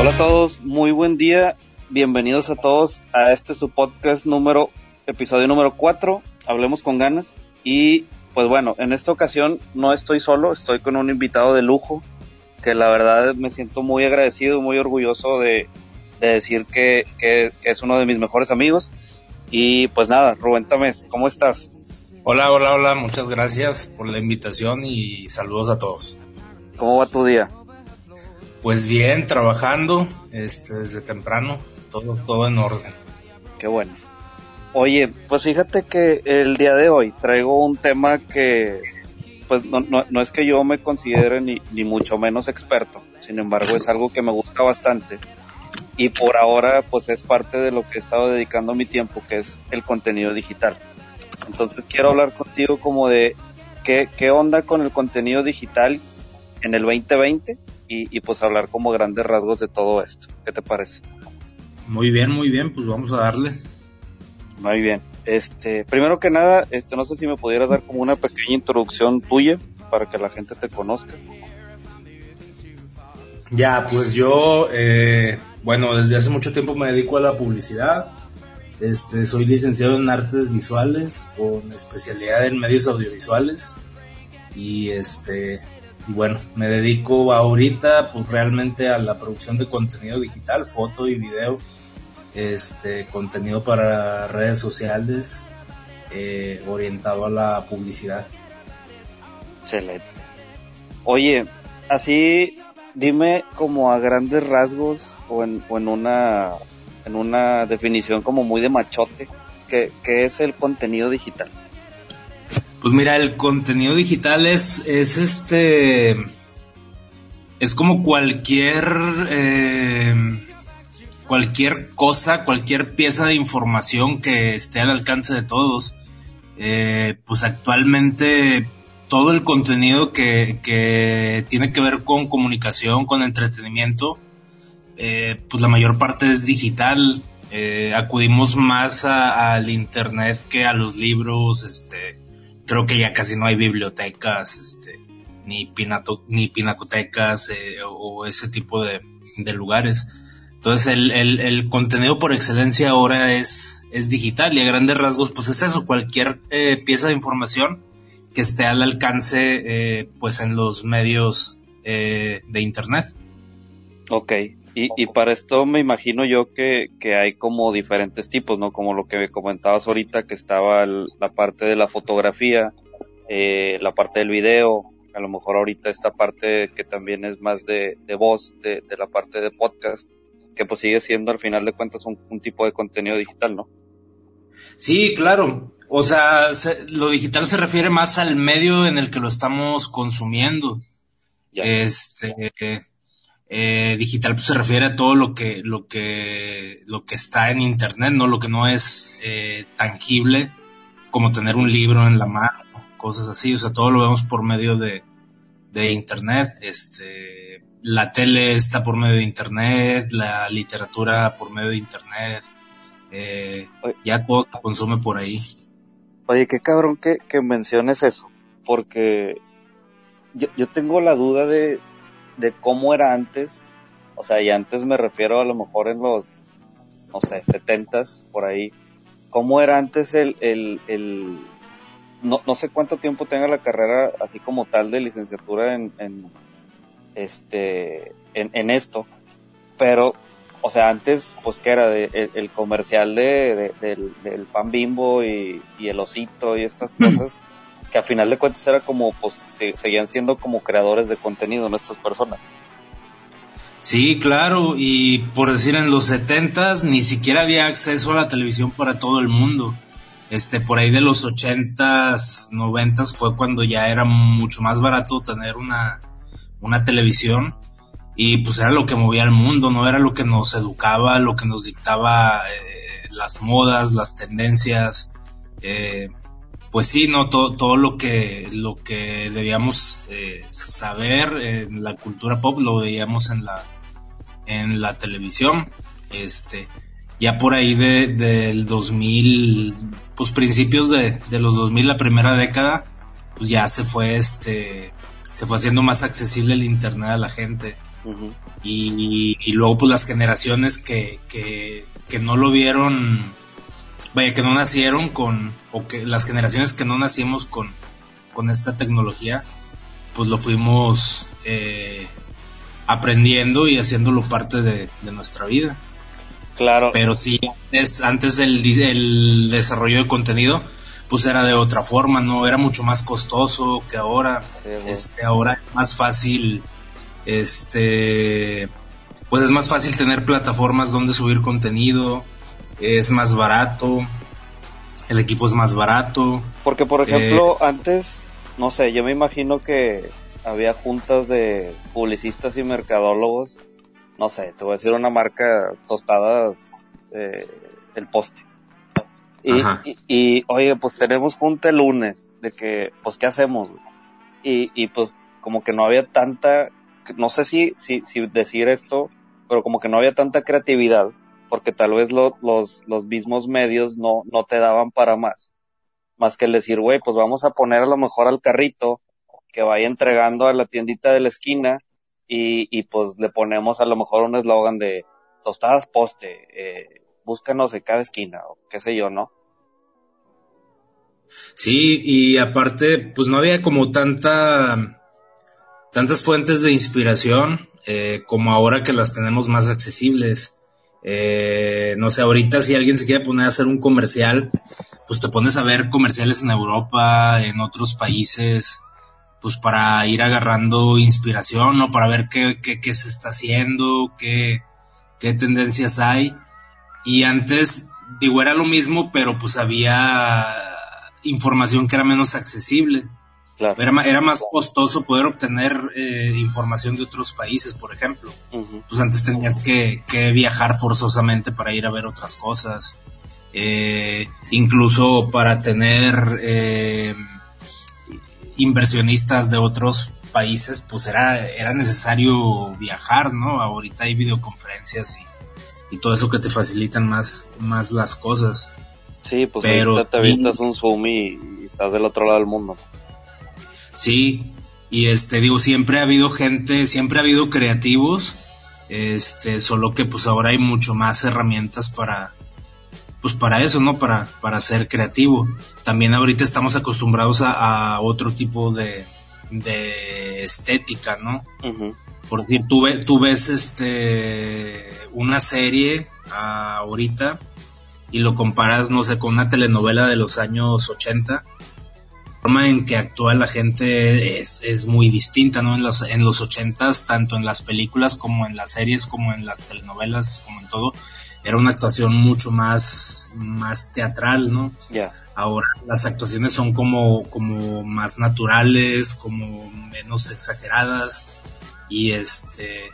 Hola a todos, muy buen día. Bienvenidos a todos a este su podcast número, episodio número 4, Hablemos con ganas. Y pues bueno, en esta ocasión no estoy solo, estoy con un invitado de lujo que la verdad me siento muy agradecido, muy orgulloso de, de decir que, que, que, es uno de mis mejores amigos. Y pues nada, Rubén Tamés, ¿cómo estás? Hola, hola, hola, muchas gracias por la invitación y saludos a todos. ¿Cómo va tu día? Pues bien, trabajando este, desde temprano, todo, todo en orden. Qué bueno. Oye, pues fíjate que el día de hoy traigo un tema que, pues no, no, no es que yo me considere ni, ni mucho menos experto, sin embargo es algo que me gusta bastante y por ahora pues es parte de lo que he estado dedicando mi tiempo, que es el contenido digital. Entonces quiero hablar contigo como de qué, qué onda con el contenido digital en el 2020 y, y pues hablar como grandes rasgos de todo esto. ¿Qué te parece? Muy bien, muy bien, pues vamos a darle. Muy bien. Este, primero que nada, este, no sé si me pudieras dar como una pequeña introducción tuya para que la gente te conozca. Ya, pues yo, eh, bueno, desde hace mucho tiempo me dedico a la publicidad. Este, soy licenciado en artes visuales con especialidad en medios audiovisuales y este, y bueno, me dedico ahorita pues realmente a la producción de contenido digital, foto y video, este, contenido para redes sociales, eh, orientado a la publicidad. Excelente. Oye, así dime como a grandes rasgos o en, o en una en una definición como muy de machote, ¿qué, qué es el contenido digital? Pues mira, el contenido digital es, es este, es como cualquier, eh, cualquier cosa, cualquier pieza de información que esté al alcance de todos. Eh, pues actualmente todo el contenido que, que, tiene que ver con comunicación, con entretenimiento, eh, pues la mayor parte es digital. Eh, acudimos más al internet que a los libros, este, creo que ya casi no hay bibliotecas, este, ni, pinato, ni pinacotecas eh, o ese tipo de, lugares. Entonces el, el, el, contenido por excelencia ahora es, es digital y a grandes rasgos pues es eso, cualquier eh, pieza de información que esté al alcance eh, pues en los medios eh, de internet. Ok, y, y para esto me imagino yo que, que hay como diferentes tipos, ¿no? Como lo que me comentabas ahorita, que estaba el, la parte de la fotografía, eh, la parte del video, a lo mejor ahorita esta parte que también es más de, de voz, de, de, la parte de podcast, que pues sigue siendo al final de cuentas un, un tipo de contenido digital, ¿no? Sí, claro. O sea, se, lo digital se refiere más al medio en el que lo estamos consumiendo. Ya. Este, eh, digital pues se refiere a todo lo que lo que lo que está en internet no lo que no es eh, tangible como tener un libro en la mano cosas así. O sea todo lo vemos por medio de, de internet. Este la tele está por medio de internet la literatura por medio de internet eh, ya todo se consume por ahí. Oye qué cabrón que, que menciones eso porque yo, yo tengo la duda de de cómo era antes, o sea, y antes me refiero a lo mejor en los, no sé, setentas, por ahí, cómo era antes el, el, el no, no sé cuánto tiempo tenga la carrera así como tal de licenciatura en, en este, en, en esto, pero, o sea, antes, pues que era de, el, el comercial de, de, del, del pan bimbo y, y el osito y estas cosas que a final de cuentas era como, pues, se, seguían siendo como creadores de contenido nuestras personas. Sí, claro, y por decir en los setentas ni siquiera había acceso a la televisión para todo el mundo. Este, por ahí de los ochentas, noventas fue cuando ya era mucho más barato tener una, una televisión y pues era lo que movía el mundo, no era lo que nos educaba, lo que nos dictaba eh, las modas, las tendencias, eh, pues sí, no todo, todo lo que lo que debíamos eh, saber en la cultura pop lo veíamos en la en la televisión. Este, ya por ahí de, del 2000, pues principios de, de los 2000, la primera década, pues ya se fue este, se fue haciendo más accesible el internet a la gente. y, luego pues las generaciones que, que, que no lo vieron, vaya, que no nacieron con, o que las generaciones que no nacimos con, con esta tecnología, pues lo fuimos eh, aprendiendo y haciéndolo parte de, nuestra vida. Claro. Pero sí, antes, antes el, el desarrollo de contenido, pues era de otra forma, ¿no? Era mucho más costoso que ahora. este, ahora es más fácil, este, pues es más fácil tener plataformas donde subir contenido, es más barato, el equipo es más barato. Porque, por ejemplo, eh, antes, no sé, yo me imagino que había juntas de publicistas y mercadólogos, no sé, te voy a decir una marca, tostadas, eh, el poste y, y, oye, pues tenemos junta el lunes, de que, pues, ¿qué hacemos? Y, y pues, como que no había tanta, no sé si, si, si decir esto, pero como que no había tanta creatividad, porque tal vez los, los mismos medios no, no te daban para más. Más que el decir, güey, pues vamos a poner a lo mejor al carrito que vaya entregando a la tiendita de la esquina y, y pues le ponemos a lo mejor un eslogan de tostadas poste, eh, búscanos de cada esquina o qué sé yo, ¿no? Sí, y aparte, pues no había como tanta, tantas fuentes de inspiración eh, como ahora que las tenemos más accesibles. Eh, no sé, ahorita si alguien se quiere poner a hacer un comercial, pues te pones a ver comerciales en Europa, en otros países, pues para ir agarrando inspiración, ¿no? Para ver qué, qué, qué se está haciendo, qué, qué tendencias hay. Y antes, digo, era lo mismo, pero pues había información que era menos accesible. Claro. Era, era, más costoso poder obtener eh, información de otros países, por ejemplo. Pues antes tenías que, que, viajar forzosamente para ir a ver otras cosas. Eh, incluso para tener eh, inversionistas de otros países, pues era, era necesario viajar, ¿no? Ahorita hay videoconferencias y y todo eso que te facilitan más, más las cosas. Sí, pues Pero, te avientas un zoom y, estás del otro lado del mundo. Sí, y este, digo, siempre ha habido gente, siempre ha habido creativos, este, solo que pues ahora hay mucho más herramientas para, pues para eso, ¿no? Para, para ser creativo. También ahorita estamos acostumbrados a, otro tipo de, de estética, ¿no? Por decir, tú, tú ves este una serie ahorita y lo comparas, no sé, con una telenovela de los años 80, la forma en que actúa la gente es, es muy distinta, ¿no? En los, en los 80 tanto en las películas como en las series, como en las telenovelas, como en todo, era una actuación mucho más, más teatral, ¿no? Ya. Ahora las actuaciones son como, como más naturales, como menos exageradas y este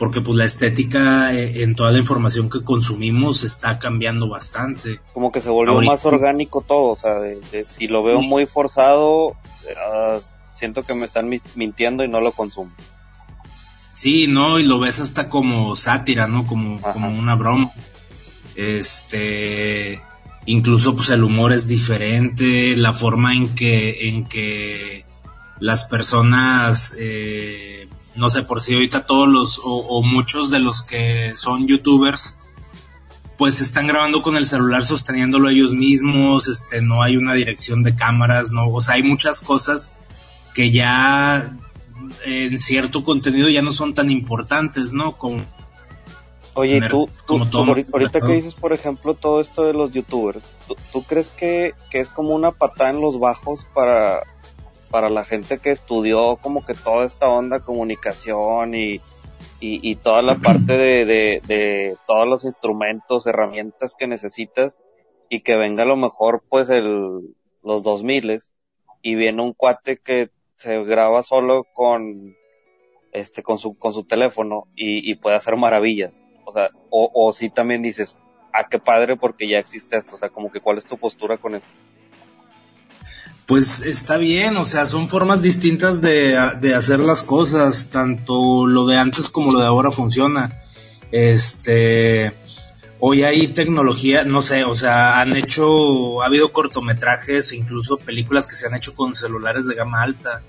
porque pues la estética eh, en toda la información que consumimos está cambiando bastante. Como que se volvió más orgánico todo, o sea, de, si lo veo muy forzado, ah, siento que me están mintiendo y no lo consumo. Sí, no, y lo ves hasta como sátira, ¿no? Como, como una broma. Este, incluso pues el humor es diferente, la forma en que, en que las personas eh, no sé, por si ahorita todos los o, muchos de los que son youtubers pues están grabando con el celular sosteniéndolo ellos mismos, este, no hay una dirección de cámaras, no, o sea, hay muchas cosas que ya en cierto contenido ya no son tan importantes, ¿no? Como Oye, tú, ahorita que dices, por ejemplo, todo esto de los youtubers, ¿tú, crees que, que, es como una patada en los bajos para, para la gente que estudió como que toda esta onda comunicación y, y, toda la parte de, de, todos los instrumentos, herramientas que necesitas y que venga a lo mejor pues el, los 2000 y viene un cuate que se graba solo con este con su con su teléfono y, puede hacer maravillas. O sea o, o si también dices ah qué padre porque ya existe esto o sea como que cuál es tu postura con esto pues está bien, o sea, son formas distintas de, hacer las cosas, tanto lo de antes como lo de ahora funciona. Este, hoy hay tecnología, no sé, o sea, han hecho, ha habido cortometrajes, incluso películas que se han hecho con celulares de gama alta.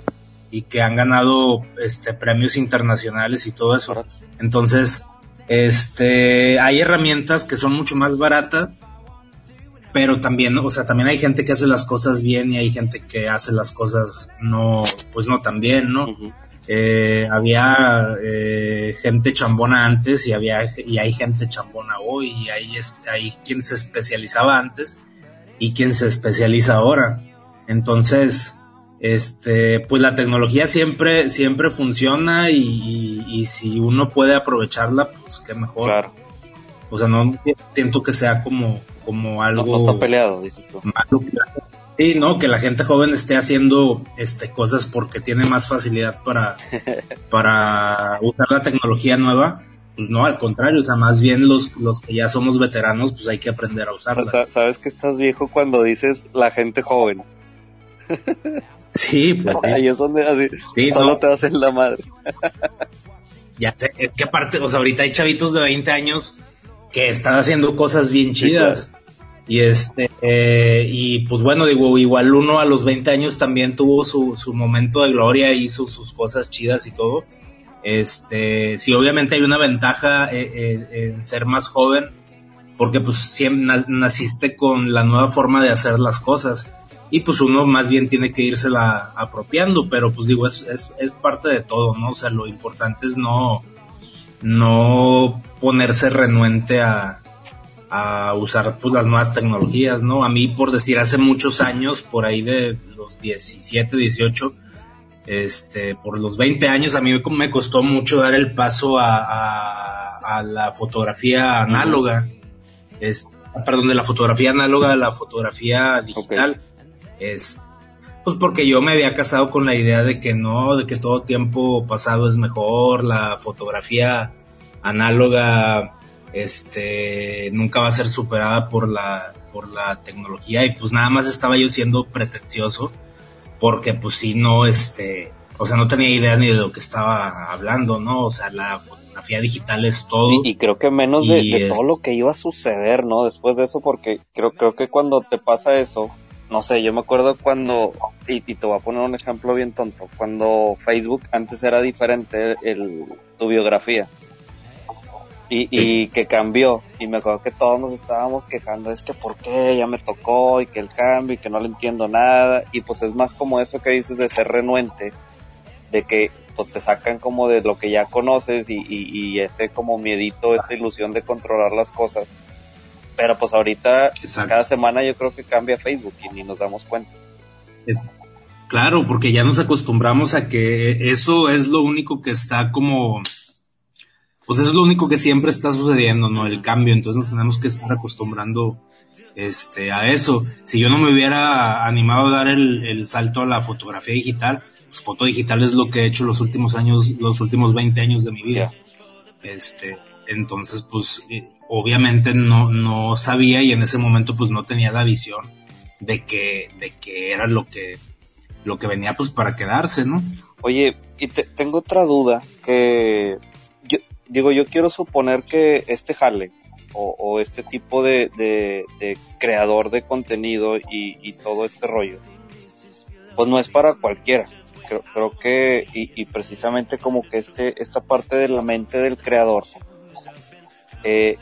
y que han ganado este premios internacionales y todo eso. Entonces, este, hay herramientas que son mucho más baratas, pero también, o sea, también hay gente que hace las cosas bien y hay gente que hace las cosas no, pues no tan bien, ¿no? eh, había eh, gente chambona antes y había y hay gente chambona hoy y hay, hay quien se especializaba antes y quien se especializa ahora. Entonces, este, pues la tecnología siempre, siempre funciona y, y, si uno puede aprovecharla, pues qué mejor. Claro. O sea, no siento que sea como, como algo. No, está peleado, dices tú. Sí, no, que la gente joven esté haciendo este cosas porque tiene más facilidad para, para usar la tecnología nueva. Pues no, al contrario, o sea, más bien los, los que ya somos veteranos, pues hay que aprender a usarla. Sabes que estás viejo cuando dices la gente joven. Sí, pues. Ahí es donde así, solo te hacen la madre. ya sé, es que aparte, o sea, ahorita hay chavitos de 20 años que están haciendo cosas bien chidas. Y este, eh, y pues bueno, digo, igual uno a los 20 años también tuvo su, su momento de gloria, hizo sus cosas chidas y todo. Este, sí, obviamente hay una ventaja eh, eh, en ser más joven, porque pues siempre naciste con la nueva forma de hacer las cosas. Y pues uno más bien tiene que la apropiando, pero pues digo, es, es, es parte de todo, ¿no? O sea, lo importante es no, no ponerse renuente a, a usar pues, las nuevas tecnologías, ¿no? A mí, por decir, hace muchos años, por ahí de los 17, 18, este, por los 20 años, a mí me costó mucho dar el paso a, a, la fotografía análoga, es, perdón, de la fotografía análoga a la fotografía digital. Es, pues porque yo me había casado con la idea de que no, de que todo tiempo pasado es mejor, la fotografía análoga este nunca va a ser superada por la por la tecnología. Y pues nada más estaba yo siendo pretencioso porque pues si no este o sea no tenía idea ni de lo que estaba hablando no o sea la fotografía digital es todo. Y, creo que menos de, todo lo que iba a suceder no después de eso porque creo creo que cuando te pasa eso no sé yo me acuerdo cuando y, te voy a poner un ejemplo bien tonto cuando Facebook antes era diferente el tu biografía y, y que cambió. Y me acuerdo que todos nos estábamos quejando, es que por qué ya me tocó y que el cambio y que no le entiendo nada. Y pues es más como eso que dices de ser renuente, de que pues te sacan como de lo que ya conoces y, y, ese como miedito, esta ilusión de controlar las cosas. Pero pues ahorita, cada semana yo creo que cambia Facebook y ni nos damos cuenta. claro, porque ya nos acostumbramos a que eso es lo único que está como pues eso es lo único que siempre está sucediendo, ¿no? El cambio, entonces nos tenemos que estar acostumbrando este, a eso. Si yo no me hubiera animado a dar el, salto a la fotografía digital, pues foto digital es lo que he hecho los últimos años, los últimos 20 años de mi vida. Este, entonces, pues, eh, obviamente no, no sabía y en ese momento pues no tenía la visión de que, de que era lo que, lo que venía pues para quedarse, ¿no? Oye, y tengo otra duda que digo, yo quiero suponer que este jale o, este tipo de, creador de contenido y, todo este rollo, pues no es para cualquiera. Creo, creo que, y, precisamente como que este, esta parte de la mente del creador, eh,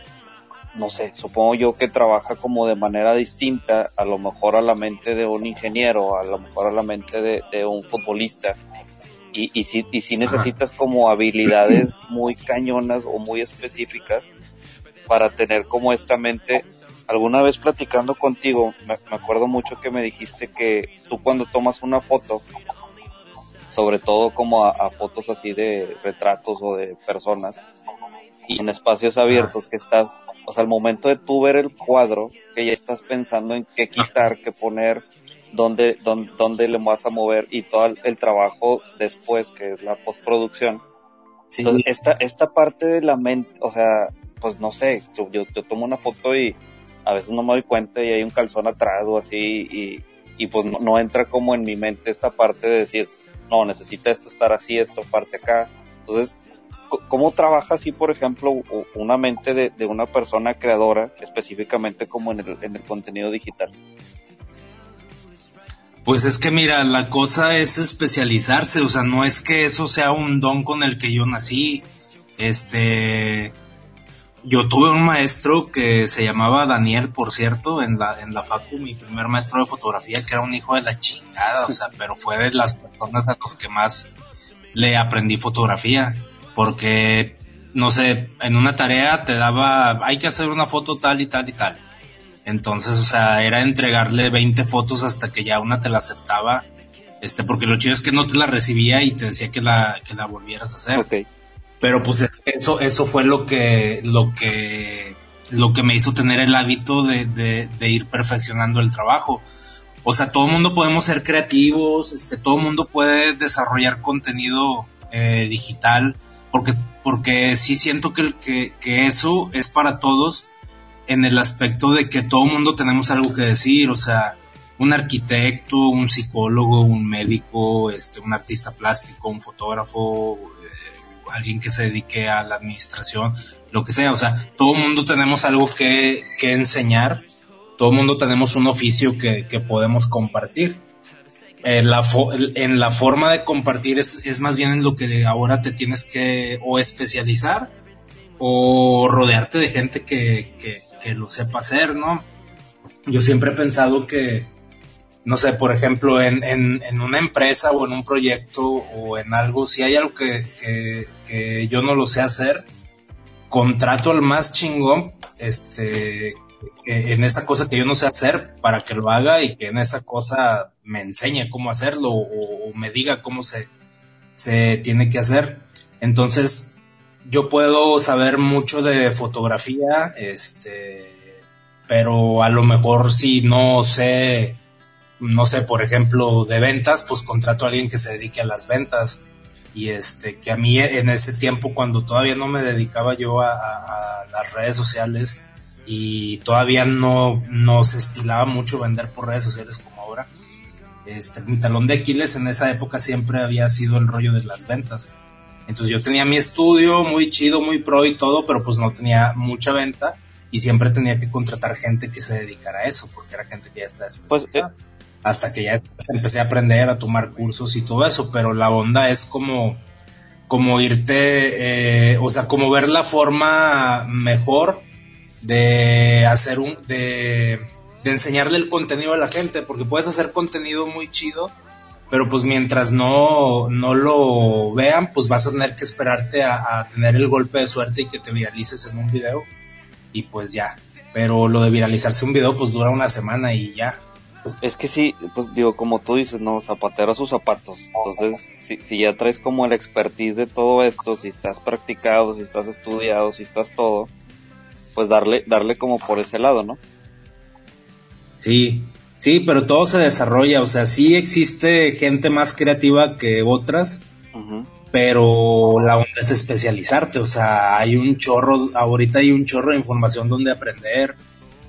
no sé, supongo yo que trabaja como de manera distinta, a lo mejor a la mente de un ingeniero, a lo mejor a la mente de un futbolista, y, y, si, y si necesitas como habilidades muy cañonas o muy específicas para tener como esta mente. Alguna vez platicando contigo, me, acuerdo mucho que me dijiste que tú cuando tomas una foto, sobre todo como a, fotos así de retratos o de personas, y en espacios abiertos que estás, o sea, al momento de tú ver el cuadro, que ya estás pensando en qué quitar, qué poner, dónde, dónde, dónde le vas a mover y todo el, trabajo después, que es la postproducción. Entonces, esta, esta parte de la mente, o sea, pues no sé, yo, yo, tomo una foto y a veces no me doy cuenta y hay un calzón atrás o así y, y pues no, entra como en mi mente esta parte de decir, no, necesita esto estar así, esto parte acá. Entonces, ¿cómo trabaja así, por ejemplo, una mente de, una persona creadora, específicamente como en el, en el contenido digital? Pues es que mira, la cosa es especializarse, o sea, no es que eso sea un don con el que yo nací. Este, yo tuve un maestro que se llamaba Daniel, por cierto, en la, en la facu, mi primer maestro de fotografía, que era un hijo de la chingada, o sea, pero fue de las personas a los que más le aprendí fotografía, porque, no sé, en una tarea te daba, hay que hacer una foto tal y tal y tal. Entonces, o sea, era entregarle 20 fotos hasta que ya una te la aceptaba, este, porque lo chido es que no te la recibía y te decía que la, que la volvieras a hacer. Pero pues eso, eso fue lo que, lo que, lo que me hizo tener el hábito de, de, de ir perfeccionando el trabajo. O sea, todo el mundo podemos ser creativos, este, todo el mundo puede desarrollar contenido eh, digital, porque, porque sí siento que, que, eso es para todos en el aspecto de que todo mundo tenemos algo que decir, o sea, un arquitecto, un psicólogo, un médico, este, un artista plástico, un fotógrafo, alguien que se dedique a la administración, lo que sea, o sea, todo mundo tenemos algo que, que enseñar, todo mundo tenemos un oficio que, que podemos compartir. Eh, la en la forma de compartir es, es más bien en lo que ahora te tienes que o especializar o rodearte de gente que, que, que lo sepa hacer, ¿no? Yo siempre he pensado que, no sé, por ejemplo, en, en, en, una empresa o en un proyecto o en algo, si hay algo que, que, que, yo no lo sé hacer, contrato al más chingón, este, en esa cosa que yo no sé hacer para que lo haga y que en esa cosa me enseñe cómo hacerlo o, me diga cómo se, se tiene que hacer. Entonces, yo puedo saber mucho de fotografía, este, pero a lo mejor si no sé no sé, por ejemplo, de ventas, pues contrato a alguien que se dedique a las ventas. Y este, que a mí en ese tiempo, cuando todavía no me dedicaba yo a, las redes sociales y todavía no, no se estilaba mucho vender por redes sociales como ahora, este, mi talón de Aquiles en esa época siempre había sido el rollo de las ventas. Entonces yo tenía mi estudio muy chido, muy pro y todo, pero pues no tenía mucha venta y siempre tenía que contratar gente que se dedicara a eso, porque era gente que ya estaba especializada. Pues, eh, hasta que ya empecé a aprender a tomar cursos y todo eso, pero la onda es como, como irte, eh, o sea, como ver la forma mejor de hacer un, de, de enseñarle el contenido a la gente, porque puedes hacer contenido muy chido, pero pues mientras no, no lo vean, pues vas a tener que esperarte a, tener el golpe de suerte y que te viralices en un video, y pues ya, pero lo de viralizarse un video pues dura una semana y ya, es que sí, pues digo, como tú dices, no, zapatero a sus zapatos. Entonces, si, si ya traes como el expertise de todo esto, si estás practicado, si estás estudiado, si estás todo, pues darle, darle como por ese lado, ¿no? Sí, sí, pero todo se desarrolla, o sea, sí existe gente más creativa que otras, pero la onda es especializarte, o sea, hay un chorro, ahorita hay un chorro de información donde aprender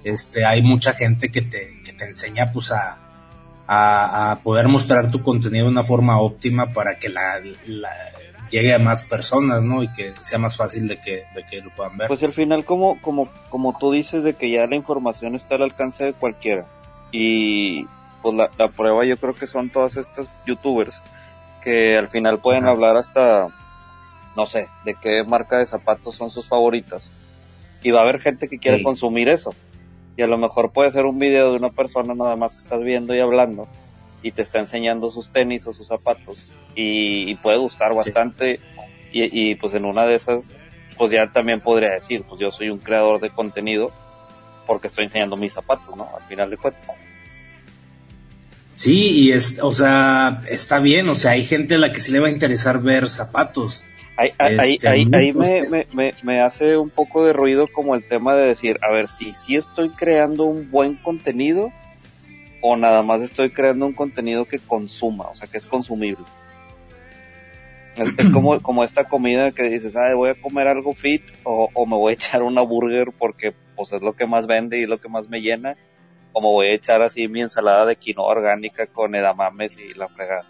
este, hay mucha gente que te, que te enseña pues a, a, a, poder mostrar tu contenido de una forma óptima para que la, la, llegue a más personas, ¿no? Y que sea más fácil de que, de que lo puedan ver. Pues al final como, como, como tú dices de que ya la información está al alcance de cualquiera y pues la, la prueba yo creo que son todas estas youtubers que al final pueden Ajá. hablar hasta no sé, de qué marca de zapatos son sus favoritas. Y va a haber gente que quiere sí. consumir eso y a lo mejor puede ser un video de una persona nada más que estás viendo y hablando y te está enseñando sus tenis o sus zapatos y, y puede gustar bastante sí. y, y, pues en una de esas pues ya también podría decir pues yo soy un creador de contenido porque estoy enseñando mis zapatos, ¿no? Al final de cuentas. Sí, y es, o sea, está bien, o sea, hay gente a la que sí le va a interesar ver zapatos. Ahí, ahí, este, ahí, ahí me, me, me, me, hace un poco de ruido como el tema de decir, a ver, si sí estoy creando un buen contenido o nada más estoy creando un contenido que consuma, o sea, que es consumible. Es, es como, como esta comida que dices, ah, voy a comer algo fit o, o, me voy a echar una burger porque pues es lo que más vende y es lo que más me llena, o me voy a echar así mi ensalada de quinoa orgánica con edamames y la fregada.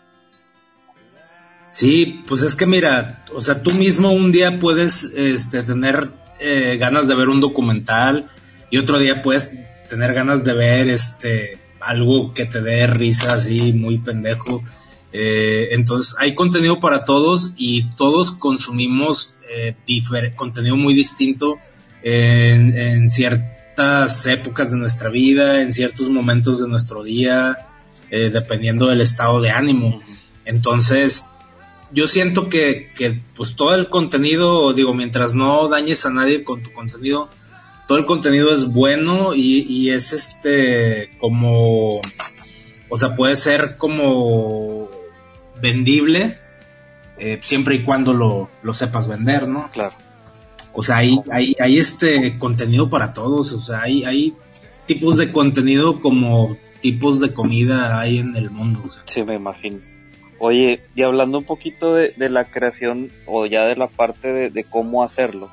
Sí, pues es que mira, o sea, tú mismo un día puedes este, tener eh, ganas de ver un documental y otro día puedes tener ganas de ver este algo que te dé risa así muy pendejo. Eh, entonces hay contenido para todos y todos consumimos eh, contenido muy distinto en, ciertas épocas de nuestra vida, en ciertos momentos de nuestro día, eh, dependiendo del estado de ánimo. Entonces, yo siento que, que pues todo el contenido, digo, mientras no dañes a nadie con tu contenido, todo el contenido es bueno y, y es este como, o sea, puede ser como vendible eh, siempre y cuando lo, lo, sepas vender, ¿no? Claro. O sea, hay, hay, hay este contenido para todos, o sea, hay, hay tipos de contenido como tipos de comida hay en el mundo. O sea. Sí, me imagino. Oye, y hablando un poquito de, de la creación o ya de la parte de, de cómo hacerlo,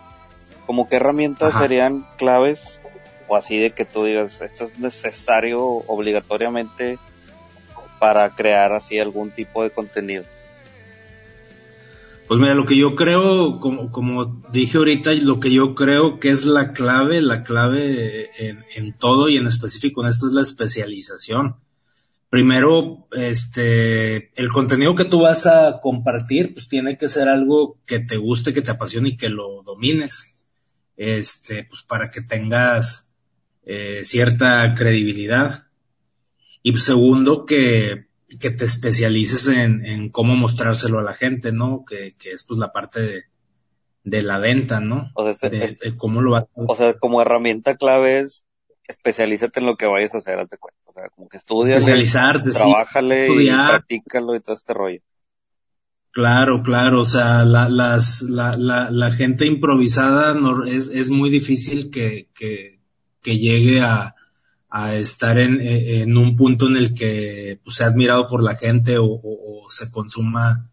¿como qué herramientas serían claves o así de que tú digas, esto es necesario obligatoriamente para crear así algún tipo de contenido? Pues mira, lo que yo creo, como, como dije ahorita, lo que yo creo que es la clave, la clave en, todo y en específico en esto es la especialización. Primero, este, el contenido que tú vas a compartir, pues tiene que ser algo que te guste, que te apasione y que lo domines. Este, pues para que tengas eh, cierta credibilidad. Y segundo, que que te especialices en, en, cómo mostrárselo a la gente, ¿no? Que, que es pues la parte de, de la venta, ¿no? O sea, este, de, este, de cómo lo va o sea, como herramienta clave es especialízate en lo que vayas a hacer, haz de cuenta. O sea, como que estudia, especializarte, trabájale sí, y practícalo y todo este rollo. Claro, claro, o sea, la, las, la, la, la gente improvisada no, es, es muy difícil que, que, que llegue a, a estar en, en, un punto en el que pues, sea admirado por la gente o, o, o, se consuma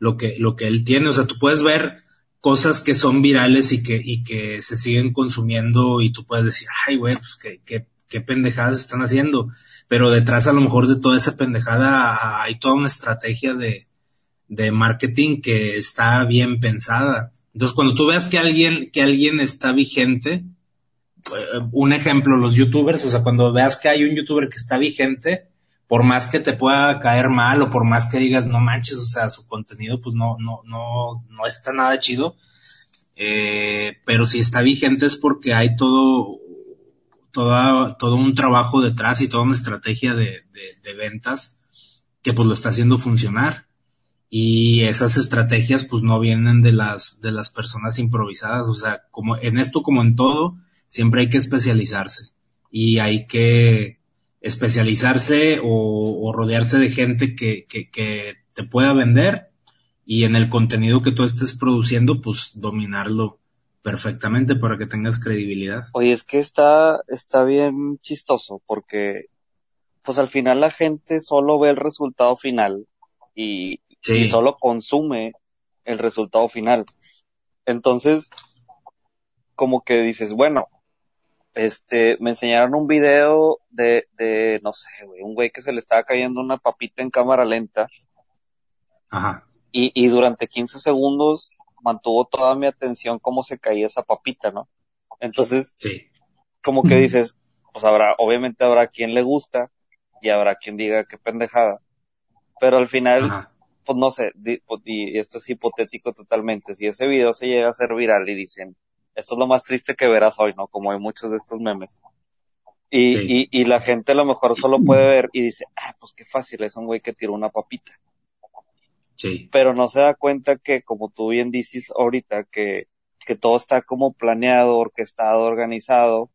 lo que, lo que él tiene. O sea, tú puedes ver cosas que son virales y que, y que se siguen consumiendo y tú puedes decir, ay, güey, pues qué, qué, qué pendejadas están haciendo. Pero detrás a lo mejor de toda esa pendejada hay toda una estrategia de, de marketing que está bien pensada. Entonces, cuando tú veas que alguien, que alguien está vigente, un ejemplo, los youtubers, o sea, cuando veas que hay un youtuber que está vigente, por más que te pueda caer mal o por más que digas no manches, o sea, su contenido pues no, no, no, no está nada chido, eh, pero si está vigente es porque hay todo, toda, todo un trabajo detrás y toda una estrategia de, de, de ventas que pues lo está haciendo funcionar. Y esas estrategias pues no vienen de las, de las personas improvisadas, o sea, como en esto como en todo, siempre hay que especializarse y hay que especializarse o, o rodearse de gente que, que, que, te pueda vender y en el contenido que tú estés produciendo, pues dominarlo perfectamente para que tengas credibilidad. Oye, es que está, está bien chistoso porque pues al final la gente solo ve el resultado final y, sí. y solo consume el resultado final. Entonces, como que dices, bueno, este, me enseñaron un video de, de, no sé, güey, un güey que se le estaba cayendo una papita en cámara lenta. Ajá. Y, y durante 15 segundos mantuvo toda mi atención cómo se caía esa papita, ¿no? Entonces, sí. como que dices, pues habrá, obviamente habrá quien le gusta y habrá quien diga qué pendejada. Pero al final, Ajá. pues no sé, di, pues, y esto es hipotético totalmente. Si ese video se llega a ser viral y dicen, esto es lo más triste que verás hoy, ¿no? Como hay muchos de estos memes. Y, sí. y, y, la gente a lo mejor solo puede ver y dice, ah, pues qué fácil, es un güey que tiró una papita. Sí. Pero no se da cuenta que, como tú bien dices ahorita, que, que todo está como planeado, orquestado, organizado.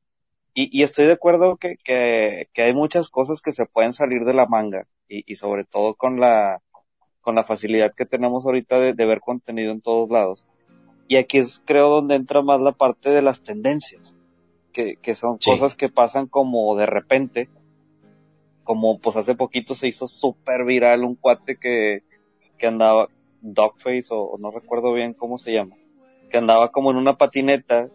Y, y estoy de acuerdo que, que, que, hay muchas cosas que se pueden salir de la manga. Y, y sobre todo con la, con la facilidad que tenemos ahorita de, de ver contenido en todos lados y aquí es creo donde entra más la parte de las tendencias, que, que son sí. cosas que pasan como de repente, como pues hace poquito se hizo súper viral un cuate que, que andaba, Dogface o, o, no recuerdo bien cómo se llama, que andaba como en una patineta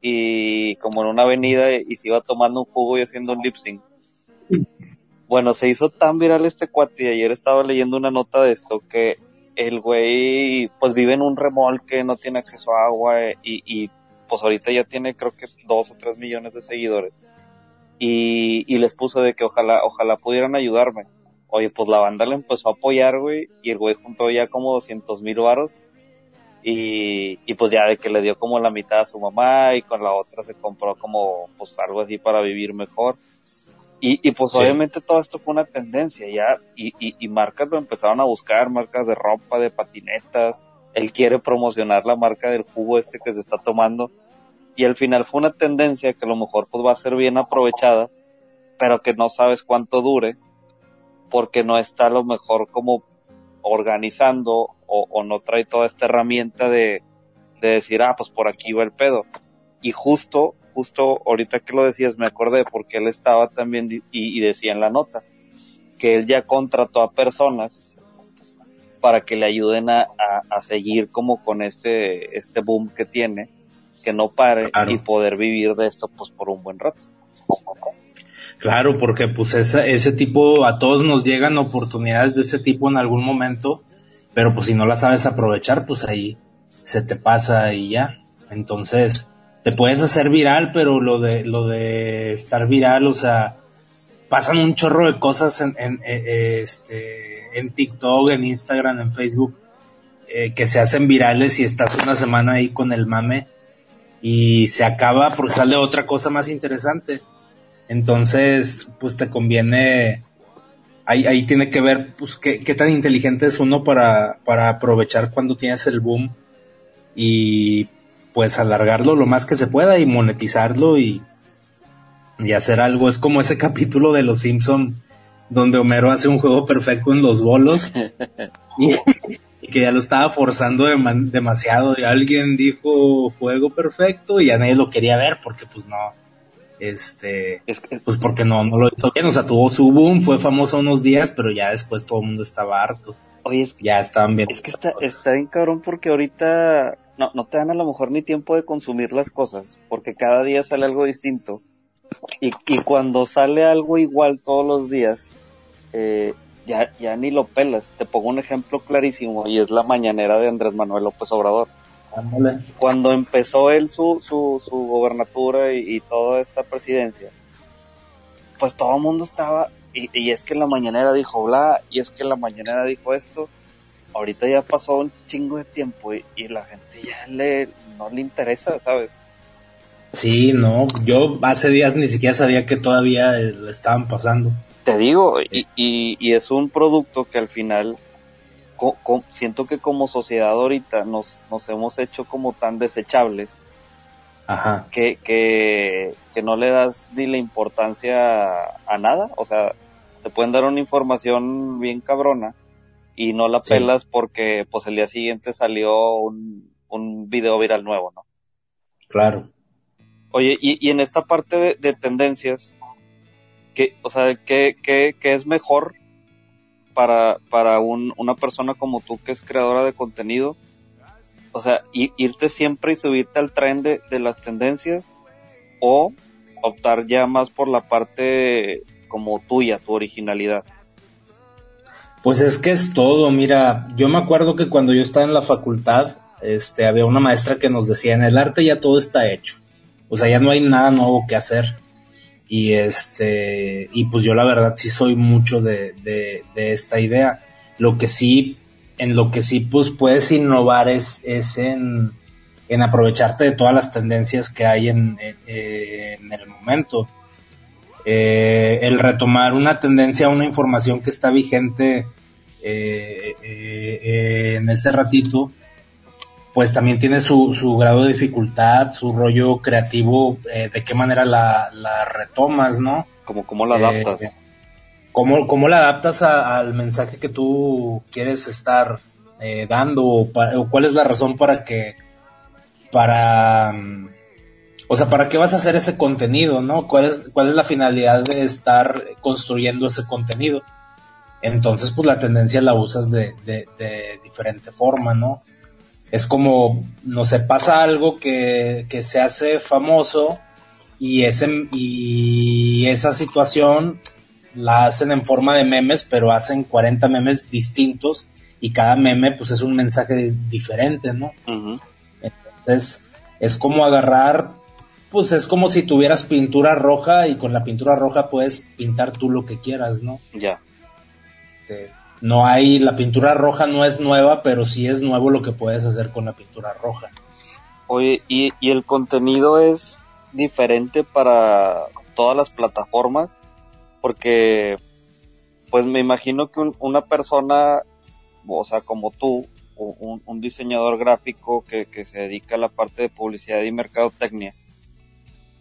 y como en una avenida y, y se iba tomando un jugo y haciendo un lip sync. Bueno, se hizo tan viral este cuate y ayer estaba leyendo una nota de esto que el güey pues vive en un remolque, no tiene acceso a agua y, y pues ahorita ya tiene creo que dos o tres millones de seguidores. y, y les puso de que ojalá, ojalá pudieran ayudarme. Oye, pues la banda le empezó a apoyar, güey, y el güey juntó ya como 200 mil varos y, y pues ya de que le dio como la mitad a su mamá y con la otra se compró como pues algo así para vivir mejor. Y, y pues obviamente todo esto fue una tendencia ya y, y, y marcas lo empezaron a buscar, marcas de ropa, de patinetas, él quiere promocionar la marca del jugo este que se está tomando y al final fue una tendencia que a lo mejor pues va a ser bien aprovechada, pero que no sabes cuánto dure porque no está a lo mejor como organizando o, o no trae toda esta herramienta de, de decir, ah, pues por aquí va el pedo. Y justo, justo ahorita que lo decías me acordé porque él estaba también y, y decía en la nota que él ya contrató a personas para que le ayuden a, a, a, seguir como con este, este boom que tiene, que no pare Claro. y poder vivir de esto pues por un buen rato. Claro, porque pues ese, ese tipo, a todos nos llegan oportunidades de ese tipo en algún momento, pero pues si no las sabes aprovechar, pues ahí se te pasa y ya. Entonces, te puedes hacer viral, pero lo de, lo de estar viral, o sea, pasan un chorro de cosas en, en, eh, este, en TikTok, en Instagram, en Facebook, eh, que se hacen virales y estás una semana ahí con el mame y se acaba porque sale otra cosa más interesante. Entonces, pues te conviene, ahí, ahí tiene que ver, pues, qué, qué tan inteligente es uno para, para aprovechar cuando tienes el boom y pues alargarlo lo más que se pueda y monetizarlo y, y hacer algo. Es como ese capítulo de Los Simpson donde Homero hace un juego perfecto en los bolos y, y que ya lo estaba forzando demasiado y alguien dijo juego perfecto y ya nadie lo quería ver porque pues no, este, Es, es- pues porque no, no lo hizo bien, o sea, tuvo su boom, fue famoso unos días, pero ya después todo el mundo estaba harto, oye, es, ya estaban bien. Es que está, está bien cabrón porque ahorita no, no te dan a lo mejor ni tiempo de consumir las cosas, porque cada día sale algo distinto. Y, y cuando sale algo igual todos los días, eh, ya, ya ni lo pelas. Te pongo un ejemplo clarísimo y es la mañanera de Andrés Manuel López Obrador. Ándale. Cuando empezó él su, su, su gobernatura y, y toda esta presidencia, pues todo el mundo estaba, y, y es que en la mañanera dijo bla, y es que en la mañanera dijo esto, ahorita ya pasó un chingo de tiempo y, y la gente ya le, no le interesa, ¿sabes? Sí, no, yo hace días ni siquiera sabía que todavía eh, le estaban pasando. Te digo, y, y, y es un producto que al final co- co- siento que como sociedad ahorita nos, nos hemos hecho como tan desechables Ajá. que, que, que no le das ni la importancia a nada. O sea, te pueden dar una información bien cabrona y no la Sí. pelas porque pues el día siguiente salió un, un video viral nuevo, ¿no? Claro. Oye, y, y en esta parte de, de tendencias, ¿qué, o sea, ¿qué, qué, qué es mejor para, para un, una persona como tú que es creadora de contenido? O sea, irte siempre y subirte al tren de, de las tendencias o optar ya más por la parte como tuya, tu originalidad. Pues es que es todo, mira, yo me acuerdo que cuando yo estaba en la facultad, este, había una maestra que nos decía, en el arte ya todo está hecho, o sea, ya no hay nada nuevo que hacer. Y este, y pues yo la verdad sí soy mucho de, de, de esta idea. Lo que sí, en lo que sí pues puedes innovar es, es en, en aprovecharte de todas las tendencias que hay en, en, el momento. Eh, el retomar una tendencia, una información que está vigente eh, eh, en ese ratito, pues también tiene su, su grado de dificultad, su rollo creativo, eh, de qué manera la, la retomas, ¿no? Como, cómo la adaptas. ¿Cómo, cómo la adaptas a- al mensaje que tú quieres estar eh, dando? O, o cuál es la razón para que, para, mm, o sea, para qué vas a hacer ese contenido, ¿no? ¿Cuál es, cuál es la finalidad de estar construyendo ese contenido? Entonces, pues la tendencia la usas de, de, de diferente forma, ¿no? Es como, no sé, pasa algo que, que se hace famoso y, ese, y esa situación la hacen en forma de memes, pero hacen 40 memes distintos y cada meme pues es un mensaje diferente, ¿no? Entonces es como agarrar pues es como si tuvieras pintura roja y con la pintura roja puedes pintar tú lo que quieras, ¿no? Ya. Este, no hay, la pintura roja no es nueva, pero sí es nuevo lo que puedes hacer con la pintura roja. Oye, ¿y, y el contenido es diferente para todas las plataformas? Porque, pues me imagino que una persona, o sea, como tú, un, un diseñador gráfico que, que se dedica a la parte de publicidad y mercadotecnia,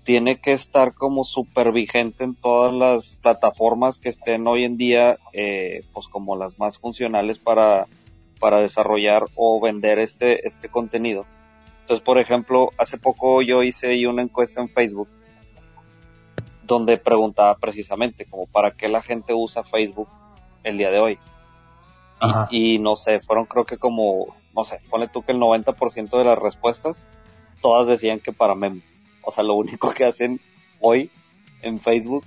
tiene que estar como súper vigente en todas las plataformas que estén hoy en día, eh, pues como las más funcionales para, para desarrollar o vender este, este contenido. Entonces, por ejemplo, hace poco yo hice una encuesta en Facebook donde preguntaba precisamente como para qué la gente usa Facebook el día de hoy. Y, y, no sé, fueron creo que como, no sé, ponle tú que el 90% de las respuestas, todas decían que para memes o sea, lo único que hacen hoy en Facebook,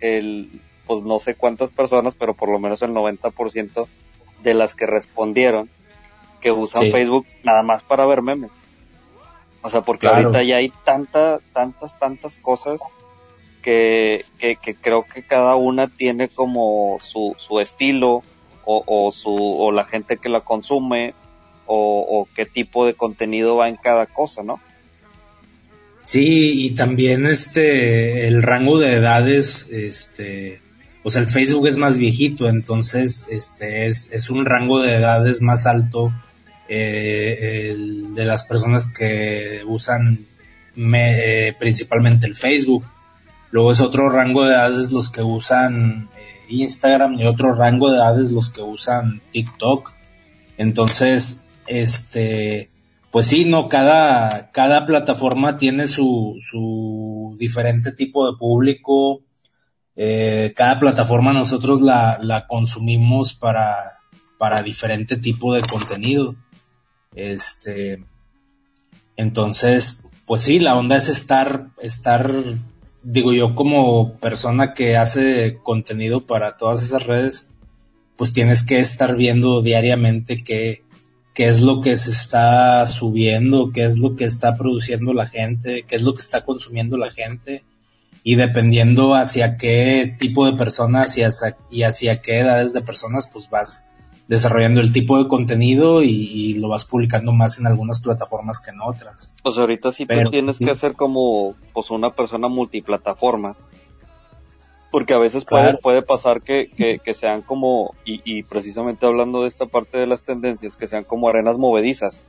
el, pues no sé cuántas personas, pero por lo menos el 90% de las que respondieron que usan Facebook nada más para ver memes. O sea, porque ahorita ya hay tanta, tantas, tantas cosas que, que, creo que cada una tiene como su, su estilo o, o, su, o la gente que la consume o, o qué tipo de contenido va en cada cosa, ¿no? Sí, y también este, el rango de edades, este, o sea, el Facebook es más viejito, entonces, este, es, es un rango de edades más alto, eh, de las personas que usan me, principalmente el Facebook. Luego es otro rango de edades los que usan eh, Instagram y otro rango de edades los que usan TikTok. Entonces, este, pues sí, no, cada, cada plataforma tiene su, su diferente tipo de público. Eh, cada plataforma nosotros la, la consumimos para, para diferente tipo de contenido. Este, entonces, pues sí, la onda es estar, estar, digo yo como persona que hace contenido para todas esas redes, pues tienes que estar viendo diariamente qué, qué es lo que se está subiendo, qué es lo que está produciendo la gente, qué es lo que está consumiendo la gente. Y dependiendo hacia qué tipo de personas y hacia, y hacia qué edades de personas pues vas desarrollando el tipo de contenido y, lo vas publicando más en algunas plataformas que en otras. Pues ahorita sí tú tienes que ser como pues una persona multiplataformas porque a veces puede, puede pasar que, que, sean como, y, y, precisamente hablando de esta parte de las tendencias, que sean como arenas movedizas,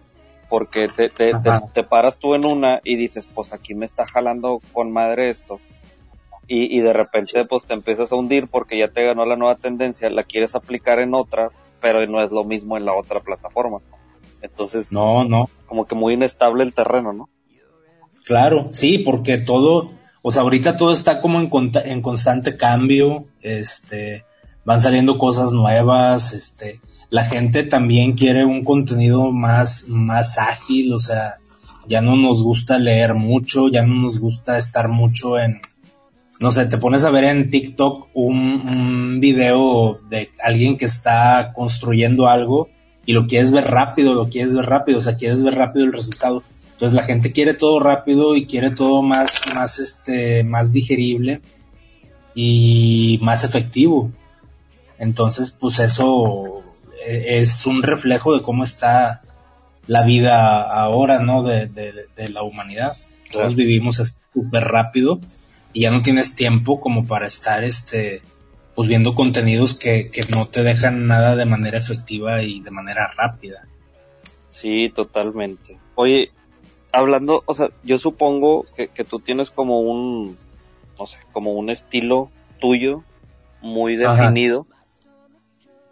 porque te, te, te, paras tú en una y dices, pues aquí me está jalando con madre esto, y, y de repente pues te empiezas a hundir porque ya te ganó la nueva tendencia, la quieres aplicar en otra, pero no es lo mismo en la otra plataforma. Entonces, no, no. Como que muy inestable el terreno, ¿no? Claro, sí, porque todo, o sea, ahorita todo está como en, en constante cambio, este, van saliendo cosas nuevas, este, la gente también quiere un contenido más, más ágil, o sea, ya no nos gusta leer mucho, ya no nos gusta estar mucho en, no sé, te pones a ver en TikTok un, un video de alguien que está construyendo algo y lo quieres ver rápido, lo quieres ver rápido, o sea, quieres ver rápido el resultado. Entonces la gente quiere todo rápido y quiere todo más, más, este, más digerible y más efectivo. Entonces, pues eso es un reflejo de cómo está la vida ahora, ¿no? De, de, la humanidad. Todos vivimos súper rápido y ya no tienes tiempo como para estar, este, pues viendo contenidos que, que no te dejan nada de manera efectiva y de manera rápida. Sí, totalmente. Oye, hablando, o sea, yo supongo que, que, tú tienes como un, no sé, como un estilo tuyo muy definido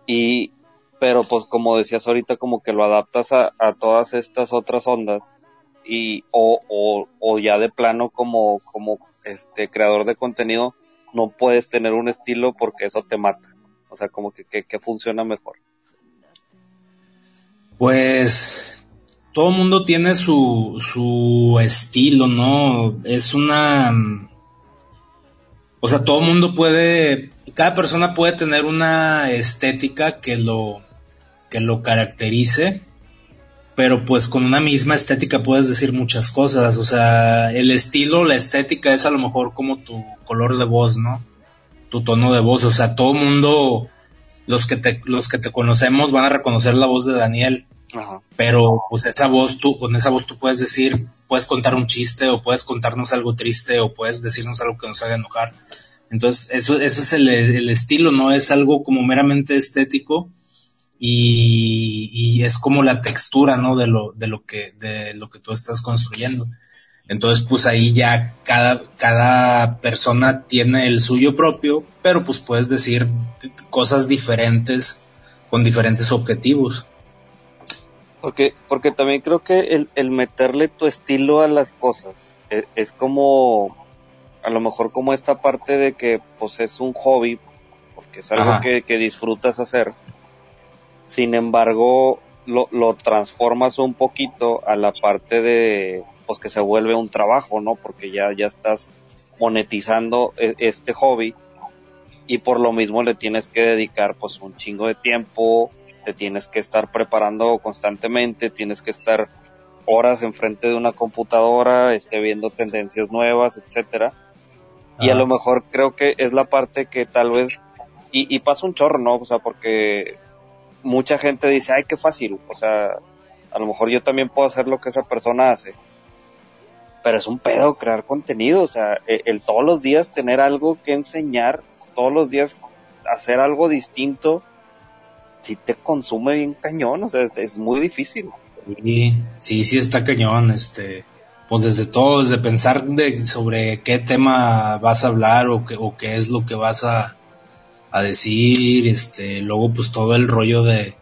y, pero pues como decías ahorita, como que lo adaptas a, a todas estas otras ondas y, o, o, o ya de plano como, como este creador de contenido no puedes tener un estilo porque eso te mata. O sea, como que, que, que funciona mejor. Pues todo mundo tiene su, su estilo, ¿no? Es una... O sea, todo mundo puede, cada persona puede tener una estética que lo, que lo caracterice, pero pues con una misma estética puedes decir muchas cosas, o sea, el estilo, la estética es a lo mejor como tu color de voz, ¿no? Tu tono de voz, o sea, todo mundo, los que te, los que te conocemos van a reconocer la voz de Daniel, pero pues esa voz tú, con esa voz tú puedes decir, puedes contar un chiste o puedes contarnos algo triste o puedes decirnos algo que nos haga enojar. Entonces, eso, ese es el, el estilo, no es algo como meramente estético, y, es como la textura, ¿no? De lo, de lo que, de lo que tú estás construyendo. Entonces, pues ahí ya cada, cada persona tiene el suyo propio, pero pues puedes decir cosas diferentes con diferentes objetivos. Porque, porque también creo que el, el meterle tu estilo a las cosas e, es, como, a lo mejor como esta parte de que pues es un hobby, porque es algo que, que disfrutas hacer, sin embargo, lo, lo transformas un poquito a la parte de, pues que se vuelve un trabajo, ¿no? Porque ya, ya estás monetizando e, este hobby y por lo mismo le tienes que dedicar pues un chingo de tiempo, te tienes que estar preparando constantemente, tienes que estar horas enfrente de una computadora, esté viendo tendencias nuevas, etcétera. Y a lo mejor creo que es la parte que tal vez, y, y pasa un chorro, ¿no? O sea, porque mucha gente dice, ay, qué fácil, o sea, a lo mejor yo también puedo hacer lo que esa persona hace. Pero es un pedo crear contenido, o sea, e, el, todos los días tener algo que enseñar, todos los días hacer algo distinto, si te consume bien cañón, o sea, es, muy difícil. Sí, sí, sí está cañón, este, pues desde todo, desde pensar sobre qué tema vas a hablar o qué, o qué es lo que vas a, a decir, este, luego pues todo el rollo de,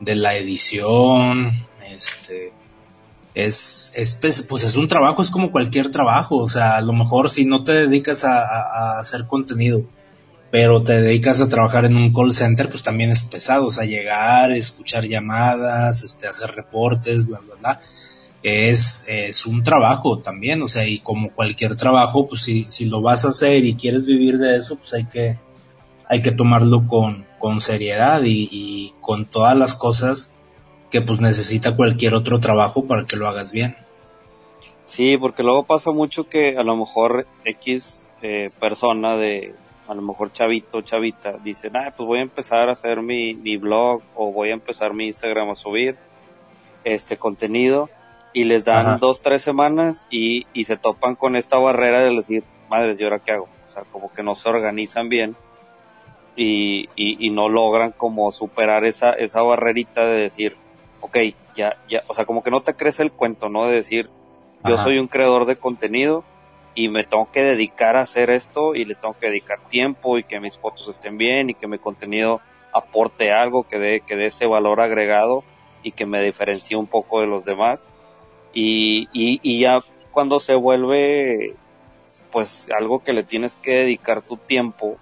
de la edición, este, es, es, pues, pues es un trabajo, es como cualquier trabajo, o sea, a lo mejor si no te dedicas a, a, hacer contenido, pero te dedicas a trabajar en un call center, pues también es pesado, o sea, llegar, escuchar llamadas, este, hacer reportes, bla, bla, bla. Es, es un trabajo también, o sea, y como cualquier trabajo, pues si, si lo vas a hacer y quieres vivir de eso, pues hay que, hay que tomarlo con, con seriedad y, con todas las cosas que pues necesita cualquier otro trabajo para que lo hagas bien. Sí, porque luego pasa mucho que a lo mejor X eh, persona de, a lo mejor chavito, chavita, dice, ah, pues voy a empezar a hacer mi, mi blog o voy a empezar mi Instagram a subir este contenido y les dan dos, tres semanas y, y se topan con esta barrera de decir, madres, ¿y ahora qué hago? O sea, como que no se organizan bien y, y, no logran como superar esa, esa barrerita de decir, ok, ya, ya, o sea, como que no te crece el cuento, ¿no? De decir, yo soy un creador de contenido y me tengo que dedicar a hacer esto y le tengo que dedicar tiempo y que mis fotos estén bien y que mi contenido aporte algo, que dé, que dé ese valor agregado y que me diferencie un poco de los demás. Y, y, y ya cuando se vuelve pues algo que le tienes que dedicar tu tiempo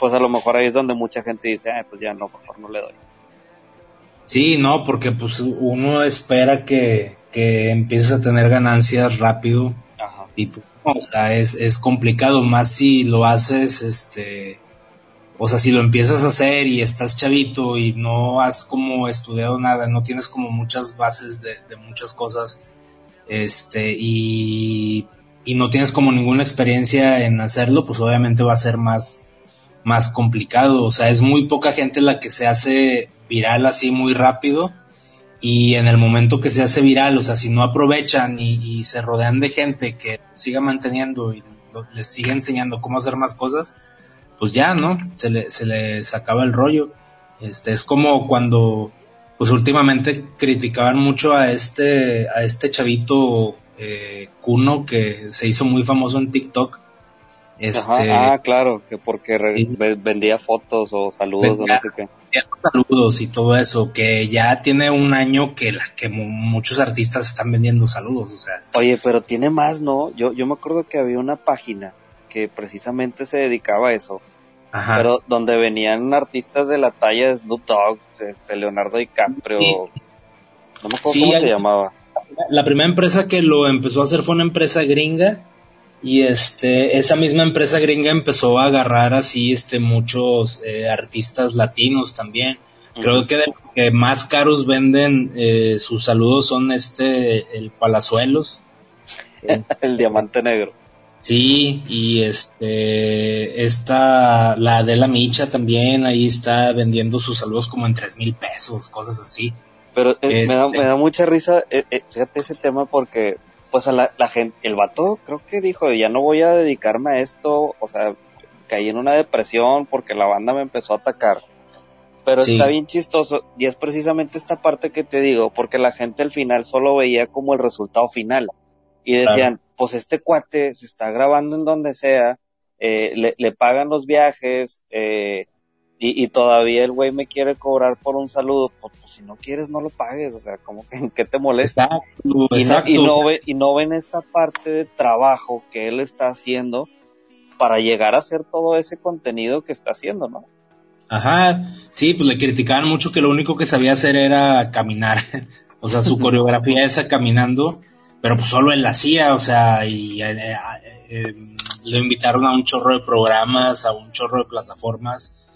pues a lo mejor ahí es donde mucha gente dice, pues ya no, mejor no le doy. Sí, no, porque pues uno espera que, que empieces a tener ganancias rápido. Y pues, o sea, es, es complicado más si lo haces, este, o sea, si lo empiezas a hacer y estás chavito y no has como estudiado nada, no tienes como muchas bases de, de muchas cosas, este, y, y no tienes como ninguna experiencia en hacerlo, pues obviamente va a ser más, más complicado. O sea, es muy poca gente la que se hace viral así muy rápido. Y en el momento que se hace viral, o sea, si no aprovechan y, se rodean de gente que siga manteniendo y les sigue enseñando cómo hacer más cosas, pues ya, ¿no? Se, le, se les acaba el rollo. Este, es como cuando, pues últimamente criticaban mucho a este, a este chavito eh, Kuno que se hizo muy famoso en TikTok este, ah, claro, que porque vendía fotos o saludos o no sé qué. Saludos y todo eso, que ya tiene un año que, la, que muchos artistas están vendiendo saludos, o sea. Oye, pero tiene más, ¿no? Yo, yo me acuerdo que había una página que precisamente se dedicaba a eso. Ajá. Pero donde venían artistas de la talla de Snoop Dogg, este, Leonardo DiCaprio, no me acuerdo cómo se llamaba. La primera empresa que lo empezó a hacer fue una empresa gringa y este esa misma empresa gringa empezó a agarrar así este muchos eh, artistas latinos también Creo que de los que más caros venden eh, sus saludos son este, el Palazuelos. el Diamante Negro. Sí, y este, esta, la de la Micha también, ahí está vendiendo sus saludos como en tres mil pesos, cosas así. Pero eh, me, da, me, da, mucha risa, eh, fíjate ese tema porque, pues a la, la, gente, el vato creo que dijo, ya no voy a dedicarme a esto, o sea, caí en una depresión porque la banda me empezó a atacar. Pero sí. está bien chistoso y es precisamente esta parte que te digo, porque la gente al final solo veía como el resultado final y decían, claro. pues este cuate se está grabando en donde sea, eh, le, le, pagan los viajes, eh, y, y, todavía el güey me quiere cobrar por un saludo, pues, pues, si no quieres no lo pagues, o sea, como que en qué te molesta. Exacto, y, exacto. No, y, no ve, y no ven esta parte de trabajo que él está haciendo para llegar a hacer todo ese contenido que está haciendo, ¿no? Ajá, sí, pues le criticaban mucho que lo único que sabía hacer era caminar, o sea, su coreografía esa caminando, pero pues solo él la hacía, o sea, y eh, eh, eh, lo invitaron a un chorro de programas, a un chorro de plataformas,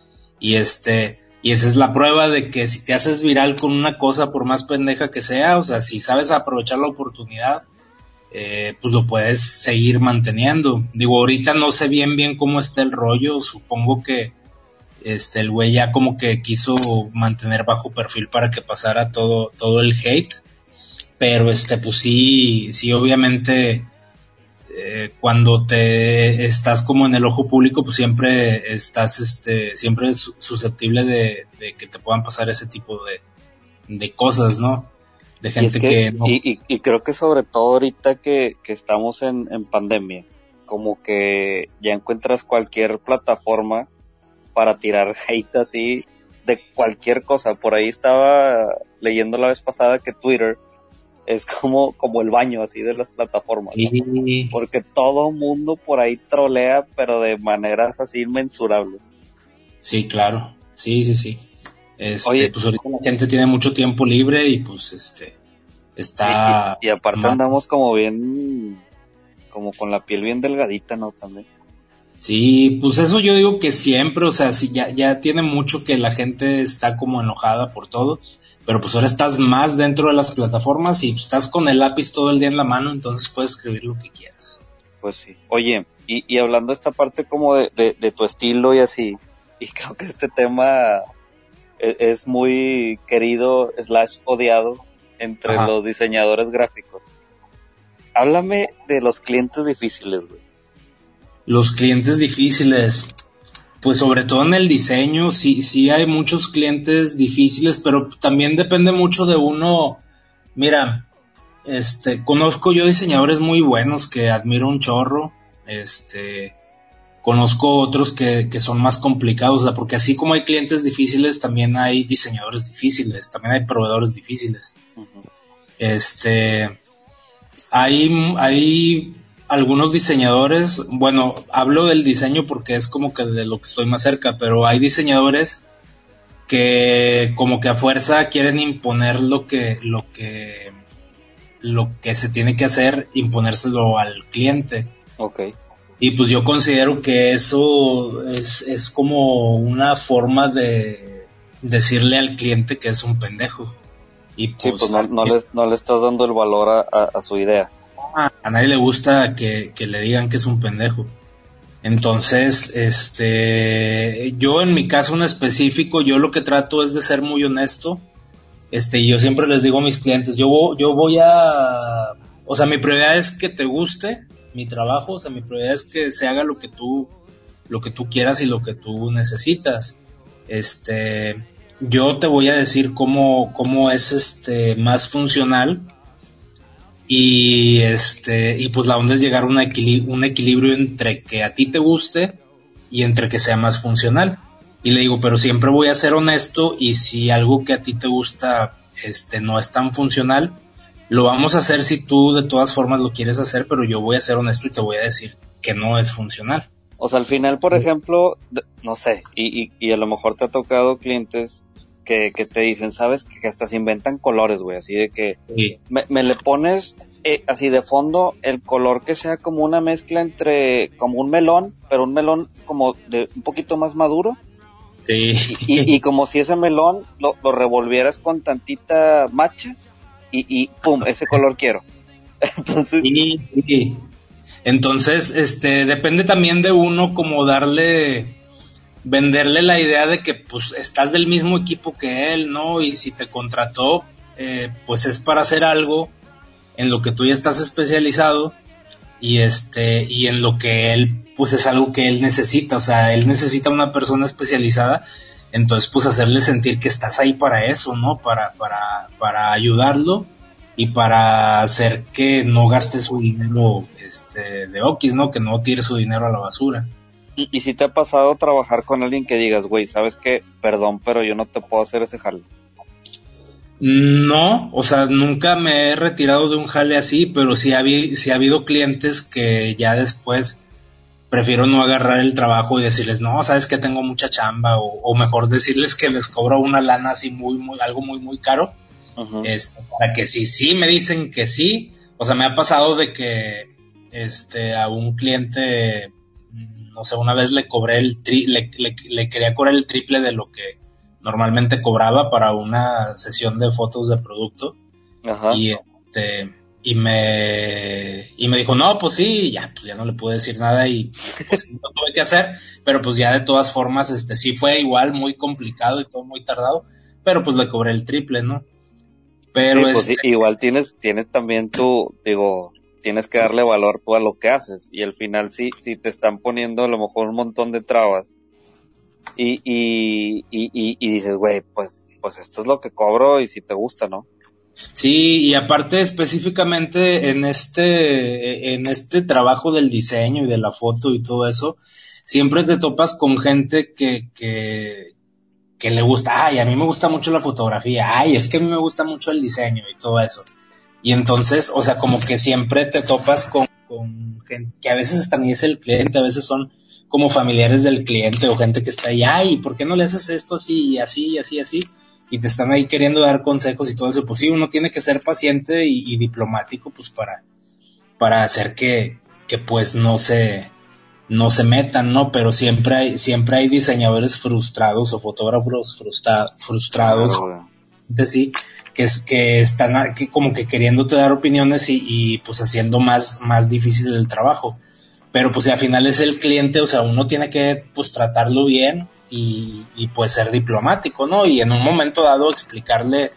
y este, y esa es la prueba de que si te haces viral con una cosa, por más pendeja que sea, o sea, si sabes aprovechar la oportunidad, eh, pues lo puedes seguir manteniendo. Digo, ahorita no sé bien bien cómo está el rollo, supongo que este el güey ya como que quiso mantener bajo perfil para que pasara todo todo el hate, pero este pues sí sí obviamente eh, cuando te estás como en el ojo público, pues siempre estás, este, siempre es susceptible de, de que te puedan pasar ese tipo de, de cosas, ¿no? De gente y que, que, no... y, y, y, creo que sobre todo ahorita que, que estamos en, en pandemia, como que ya encuentras cualquier plataforma para tirar hate así de cualquier cosa. Por ahí estaba leyendo la vez pasada que Twitter es como, como el baño así de las plataformas. Porque todo mundo por ahí trolea, pero de maneras así inmensurables. Sí, claro. Sí, sí, sí. Este, Oye, pues ahorita la gente tiene mucho tiempo libre y pues este está y, y aparte más- andamos como bien, como con la piel bien delgadita, ¿no? También. Sí, pues eso yo digo que siempre, o sea, sí, ya, ya tiene mucho que la gente está como enojada por todo, pero pues ahora estás más dentro de las plataformas y pues, estás con el lápiz todo el día en la mano, entonces puedes escribir lo que quieras. Pues sí. Oye, y, y hablando de esta parte como de, de, de tu estilo y así, y creo que este tema es, es muy querido slash odiado entre Ajá. los diseñadores gráficos. Háblame de los clientes difíciles, güey. Los clientes difíciles, pues sobre todo en el diseño, sí, sí hay muchos clientes difíciles, pero también depende mucho de uno. Mira, este, conozco yo diseñadores muy buenos que admiro un chorro, este, conozco otros que, que son más complicados, o sea, porque así como hay clientes difíciles, también hay diseñadores difíciles, también hay proveedores difíciles. Este, hay, hay algunos diseñadores, bueno, hablo del diseño porque es como que de lo que estoy más cerca, pero hay diseñadores que como que a fuerza quieren imponer lo que, lo que, lo que se tiene que hacer, imponérselo al cliente. Ok. Y pues yo considero que eso es, es como una forma de decirle al cliente que es un pendejo. Y Sí, pues no, no, le, no le estás dando el valor a, a, a su idea. A, nadie le gusta que, le digan que es un pendejo. Entonces, este, yo en mi caso en específico, yo lo que trato es de ser muy honesto. Este, y yo siempre les digo a mis clientes, yo, yo voy a, o sea, mi prioridad es que te guste mi trabajo, o sea, mi prioridad es que se haga lo que tú, lo que tú quieras y lo que tú necesitas. Este, yo te voy a decir cómo, cómo es este más funcional y este y pues la onda es llegar a un, equili- un equilibrio entre que a ti te guste y entre que sea más funcional y le digo pero siempre voy a ser honesto y si algo que a ti te gusta este no es tan funcional lo vamos a hacer si tú de todas formas lo quieres hacer pero yo voy a ser honesto y te voy a decir que no es funcional O sea, al final, por Sí. ejemplo, no sé, y, y, y a lo mejor te ha tocado clientes que, que te dicen, ¿sabes? Que hasta se inventan colores, güey, así de que Sí. me, me le pones eh, así de fondo el color que sea como una mezcla entre, como un melón, pero un melón como de un poquito más maduro, Sí. Y, como si ese melón lo, revolvieras con tantita macha y, y pum, ese color quiero. Entonces. Sí, Entonces, este, depende también de uno como darle, venderle la idea de que pues estás del mismo equipo que él, ¿no? Y si te contrató, eh, pues es para hacer algo en lo que tú ya estás especializado y este y en lo que él pues es algo que él necesita, o sea, él necesita una persona especializada, entonces pues hacerle sentir que estás ahí para eso, ¿no? Para para para ayudarlo y para hacer que no gaste su dinero este de Okis, ¿no? Que no tire su dinero a la basura. Y, si te ha pasado trabajar con alguien que digas, güey, ¿sabes qué? Perdón, pero yo no te puedo hacer ese jale. No, o sea, nunca me he retirado de un jale así, pero sí ha, ha habido clientes que ya después prefiero no agarrar el trabajo y decirles, no, sabes que tengo mucha chamba, o, mejor decirles que les cobro una lana así muy, muy, algo muy, muy caro, este, para que si sí me dicen que sí, o sea, me ha pasado de que, este, a un cliente, no sé, una vez le cobré el tri, le, le quería cobrar el triple de lo que, normalmente cobraba para una sesión de fotos de producto. Y este, y me, y me dijo, no, pues sí, ya, pues ya no le pude decir nada y pues no tuve que hacer, pero pues ya de todas formas, este, sí fue igual muy complicado y todo muy tardado, pero pues le cobré el triple, ¿no? Pero pues este igual tienes, tienes también tu, digo, tienes que darle valor a lo que haces y al final sí, si te están poniendo a lo mejor un montón de trabas, y, y, y, y dices, güey, pues, pues esto es lo que cobro y si te gusta, ¿no? Sí, y aparte específicamente en este, en este trabajo del diseño y de la foto y todo eso, siempre te topas con gente que, que, que le gusta, ay, a mí me gusta mucho la fotografía, ay, es que a mí me gusta mucho el diseño y todo eso. Y entonces, o sea, como que siempre te topas con, con gente que a veces hasta ni es el cliente, a veces son como familiares del cliente o gente que está ahí, ay, ¿por qué no le haces esto así, así, así, así? Y te están ahí queriendo dar consejos y todo eso. Pues sí, uno tiene que ser paciente y, diplomático, pues para, para hacer que, que pues no se, no se metan, ¿no? Pero siempre hay, siempre hay diseñadores frustrados o fotógrafos frustrados, sí, que es que están que como que queriéndote dar opiniones y, y pues haciendo más, más difícil el trabajo pero pues al final es el cliente, o sea, uno tiene que pues tratarlo bien y, y pues ser diplomático, ¿no? Y en un momento dado explicarle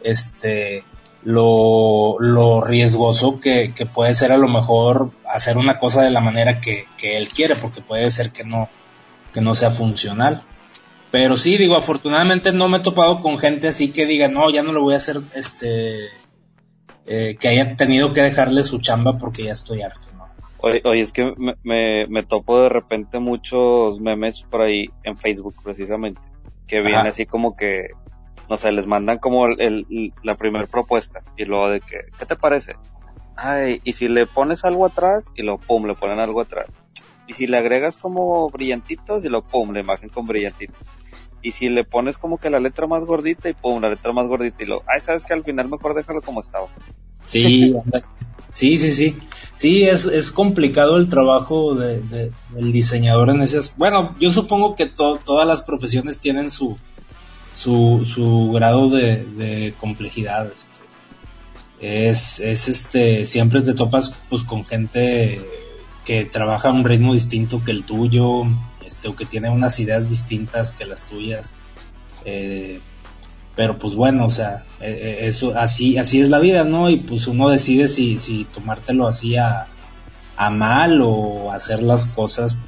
este lo, lo riesgoso que, que, puede ser a lo mejor hacer una cosa de la manera que, que él quiere, porque puede ser que no, que no sea funcional. Pero sí, digo, afortunadamente no me he topado con gente así que diga, no, ya no le voy a hacer, este, eh, que haya tenido que dejarle su chamba porque ya estoy harto. Oye, oye, es que me, me, topo de repente muchos memes por ahí en Facebook precisamente, que viene así como que, no sé, les mandan como el, la primera propuesta y luego de que, ¿qué te parece? Ay, y si le pones algo atrás y luego pum, le ponen algo atrás. Y si le agregas como brillantitos y luego pum, la imagen con brillantitos. Y si le pones como que la letra más gordita y pum, la letra más gordita y luego, ay, sabes que al final mejor déjalo como estaba. Sí, Sí, sí, sí. Sí, es, es complicado el trabajo de, del diseñador en ese... Bueno, yo supongo que todas las profesiones tienen su, su, su grado de, de complejidad. Este. Es, es este, siempre te topas pues con gente que trabaja a un ritmo distinto que el tuyo, este, o que tiene unas ideas distintas que las tuyas. Eh, pero pues bueno, o sea, eh, eh, eso así así es la vida, ¿no? Y pues uno decide si si tomártelo así a, a mal o hacer las cosas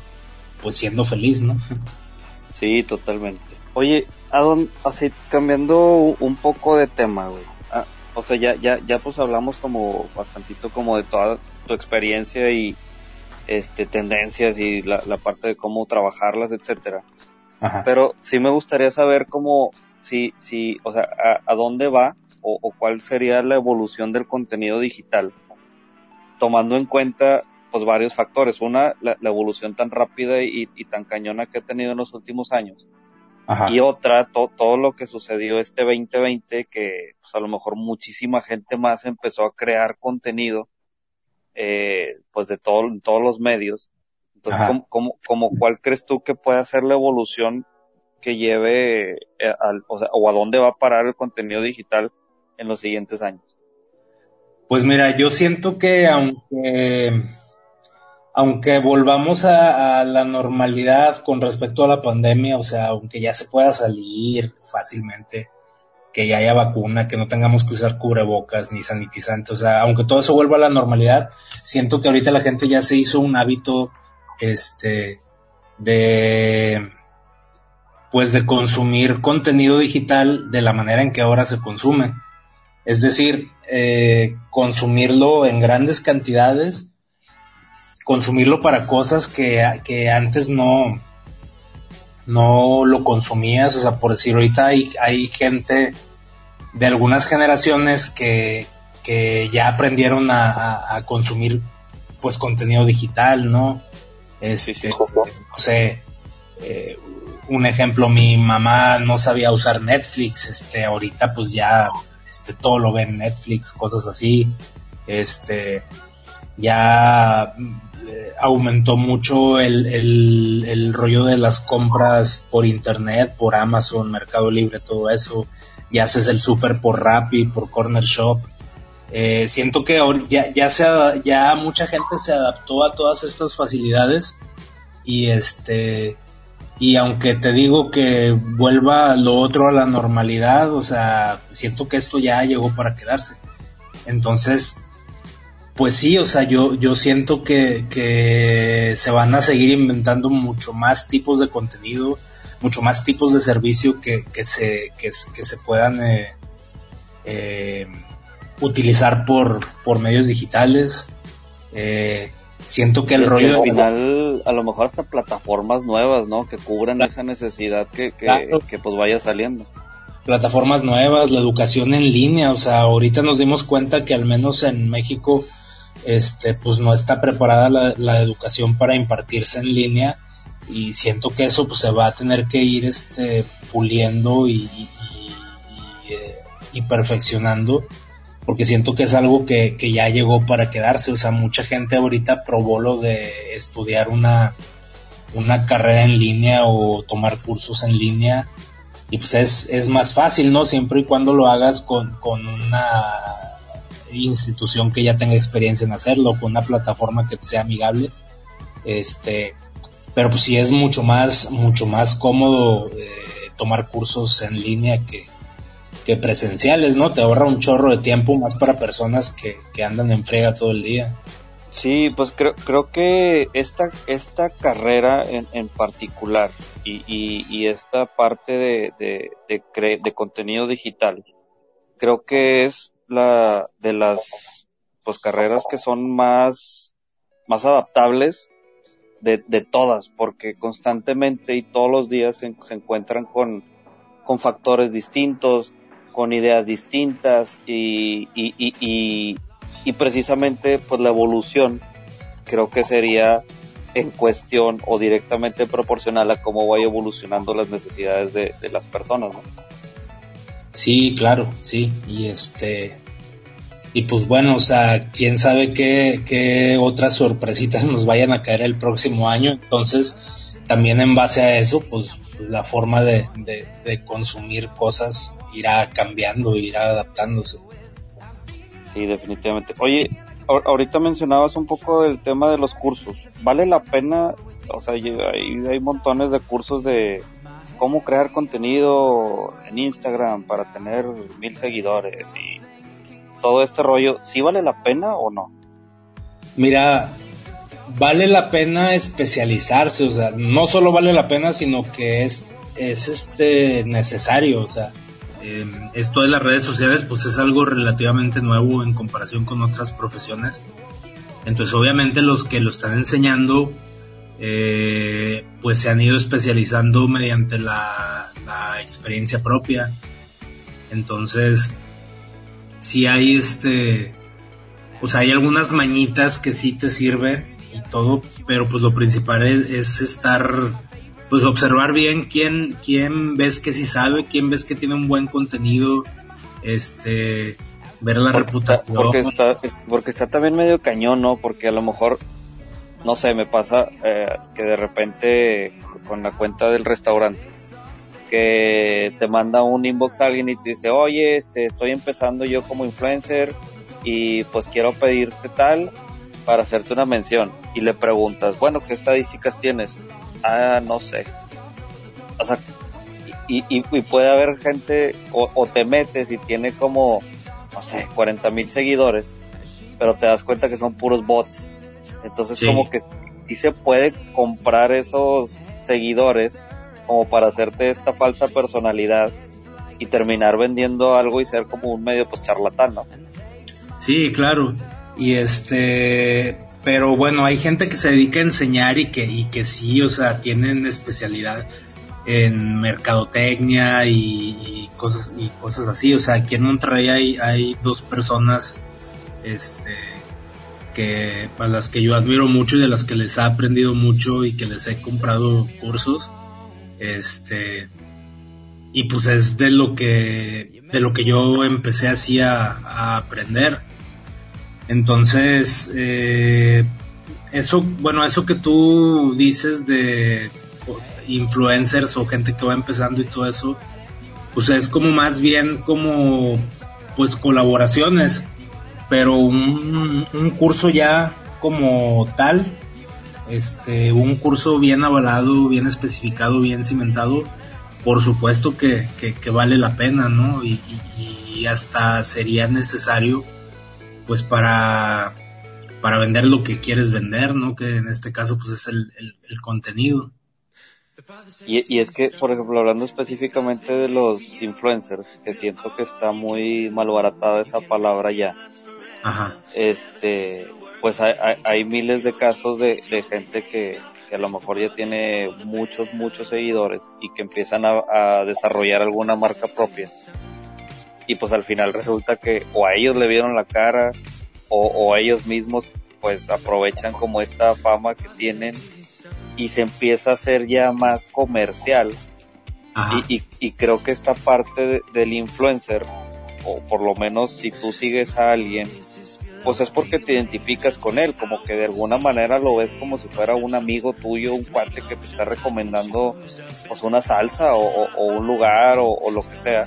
pues siendo feliz, ¿no? Sí, totalmente. Oye, Adon, así cambiando un poco de tema, güey. Ah, o sea, ya ya ya pues hablamos como bastantito como de toda tu experiencia y este tendencias y la, la parte de cómo trabajarlas, etcétera. Ajá. Pero sí me gustaría saber cómo sí, sí, o sea, a, dónde va o, cuál sería la evolución del contenido digital, tomando en cuenta pues varios factores. Una, la, evolución tan rápida y, tan cañona que ha tenido en los últimos años. Y otra, todo lo que sucedió este 2020, que pues a lo mejor muchísima gente más empezó a crear contenido, eh, pues de todo, todos los medios. Entonces, ¿cómo, cómo, cuál crees tú que puede ser la evolución que lleve eh, al, o, sea, o a dónde va a parar el contenido digital en los siguientes años? Pues mira, yo siento que aunque aunque volvamos a, la normalidad con respecto a la pandemia, o sea, aunque ya se pueda salir fácilmente, que ya haya vacuna, que no tengamos que usar cubrebocas ni sanitizantes, o sea, aunque todo eso vuelva a la normalidad, siento que ahorita la gente ya se hizo un hábito, este, de, pues de consumir contenido digital de la manera en que ahora se consume. Es decir, eh, consumirlo en grandes cantidades, consumirlo para cosas que, que antes no, no lo consumías, o sea, por decir, ahorita hay, hay gente de algunas generaciones que, que ya aprendieron a, consumir pues contenido digital, ¿no? Este, no sé, eh, un ejemplo, mi mamá no sabía usar Netflix, este, ahorita pues ya, este, todo lo ve en Netflix, cosas así, este, ya aumentó mucho el, el, rollo de las compras por internet, por Amazon, Mercado Libre, todo eso. Ya haces el super por Rappi, por Corner Shop. Eh, siento que ya, ya, se, ya mucha gente se adaptó a todas estas facilidades y este y aunque te digo que vuelva lo otro a la normalidad, o sea, siento que esto ya llegó para quedarse. Entonces, pues sí, o sea, yo, yo siento que, que se van a seguir inventando mucho más tipos de contenido, mucho más tipos de servicio que, que, se, que, se puedan eh, eh, utilizar por, por medios digitales. Eh, siento que el rollo... Al final, a lo mejor hasta plataformas nuevas, ¿no? Que cubran esa necesidad que, que, que pues vaya saliendo plataformas nuevas, la educación en línea, o sea, ahorita nos dimos cuenta que al menos en México este, pues no está preparada la, educación para impartirse en línea y siento que eso pues se va a tener que ir este, puliendo y, eh, y, perfeccionando porque siento que es algo que, que, ya llegó para quedarse, o sea, mucha gente ahorita probó lo de estudiar una, una carrera en línea o tomar cursos en línea y pues es, es más fácil, ¿no? Siempre y cuando lo hagas con, con una institución que ya tenga experiencia en hacerlo, con una plataforma que sea amigable. Este, pero pues sí es mucho más, mucho más cómodo eh, tomar cursos en línea que, que presenciales, ¿no? Te ahorra un chorro de tiempo más para personas que, que andan en frega todo el día. Sí, pues creo, creo que esta, esta carrera en, en particular y, y, esta parte de, de, de, de contenido digital, creo que es la de las pues carreras que son más más adaptables de, de todas porque constantemente y todos los días se, encuentran con con factores distintos con ideas distintas y, y, y, y, precisamente pues la evolución creo que sería en cuestión o directamente proporcional a cómo vaya evolucionando las necesidades de, de las personas, ¿no? Sí, claro, sí, y este, y pues bueno, o sea, quién sabe qué, qué otras sorpresitas nos vayan a caer el próximo año. Entonces, también en base a eso, pues, pues la forma de, de, consumir cosas irá cambiando, irá adaptándose. Sí, definitivamente. Oye, ahorita mencionabas un poco del tema de los cursos. ¿Vale la pena? O sea, hay, hay montones de cursos de cómo crear contenido en Instagram para tener mil seguidores y todo este rollo, ¿sí vale la pena o no? Mira, vale la pena especializarse, o sea, no solo vale la pena, sino que es, es este necesario, o sea, em, esto de las redes sociales pues es algo relativamente nuevo en comparación con otras profesiones. Entonces obviamente los que lo están enseñando eh, pues se han ido especializando mediante la, la experiencia propia. Entonces, si hay este, sea, hay algunas mañitas que sí te sirven y todo, pero pues lo principal es, estar, pues observar bien quién, quién ves que sí sabe, quién ves que tiene un buen contenido, este, ver la reputación. porque está, porque está también medio cañón, ¿no? Porque a lo mejor, no sé, me pasa eh, que de repente con la cuenta del restaurante, que te manda un inbox a alguien y te dice, oye, este, estoy empezando yo como influencer y pues quiero pedirte tal para hacerte una mención. Y le preguntas, bueno, ¿qué estadísticas tienes? Ah, no sé. O sea, y, puede haber gente, o, te metes y tiene como, no sé, 40 mil seguidores, pero te das cuenta que son puros bots. Entonces como que sí se puede comprar esos seguidores como para hacerte esta falsa personalidad y terminar vendiendo algo y ser como un medio pues charlatán, ¿no? Sí, claro. Y este, pero bueno, hay gente que se dedica a enseñar y que, y que sí, o sea, tienen especialidad en mercadotecnia y, cosas y cosas así. O sea, aquí en Monterrey hay, hay dos personas, este, que a las que yo admiro mucho y de las que les he aprendido mucho y que les he comprado cursos. Este, y pues es de lo que, de lo que yo empecé así a, aprender. Entonces, eh, eso, bueno, eso que tú dices de influencers o gente que va empezando y todo eso, pues es como más bien como pues colaboraciones, pero un, un curso ya como tal, este, un curso bien avalado, bien especificado, bien cimentado, por supuesto que, que, vale la pena, ¿no? Y, hasta sería necesario, pues para, para vender lo que quieres vender, ¿no? Que en este caso, pues es el, el contenido. Y, y, es que, por ejemplo, hablando específicamente de los influencers, que siento que está muy malbaratada esa palabra ya. Ajá. Este, pues hay, hay, miles de casos de, de gente que, que, a lo mejor ya tiene muchos, muchos seguidores y que empiezan a, a desarrollar alguna marca propia. Y pues al final resulta que o a ellos le vieron la cara o, o ellos mismos pues aprovechan como esta fama que tienen y se empieza a hacer ya más comercial. Y, y, creo que esta parte del influencer, o por lo menos si tú sigues a alguien, pues es porque te identificas con él, como que de alguna manera lo ves como si fuera un amigo tuyo, un cuate que te está recomendando pues una salsa o, un lugar o, lo que sea.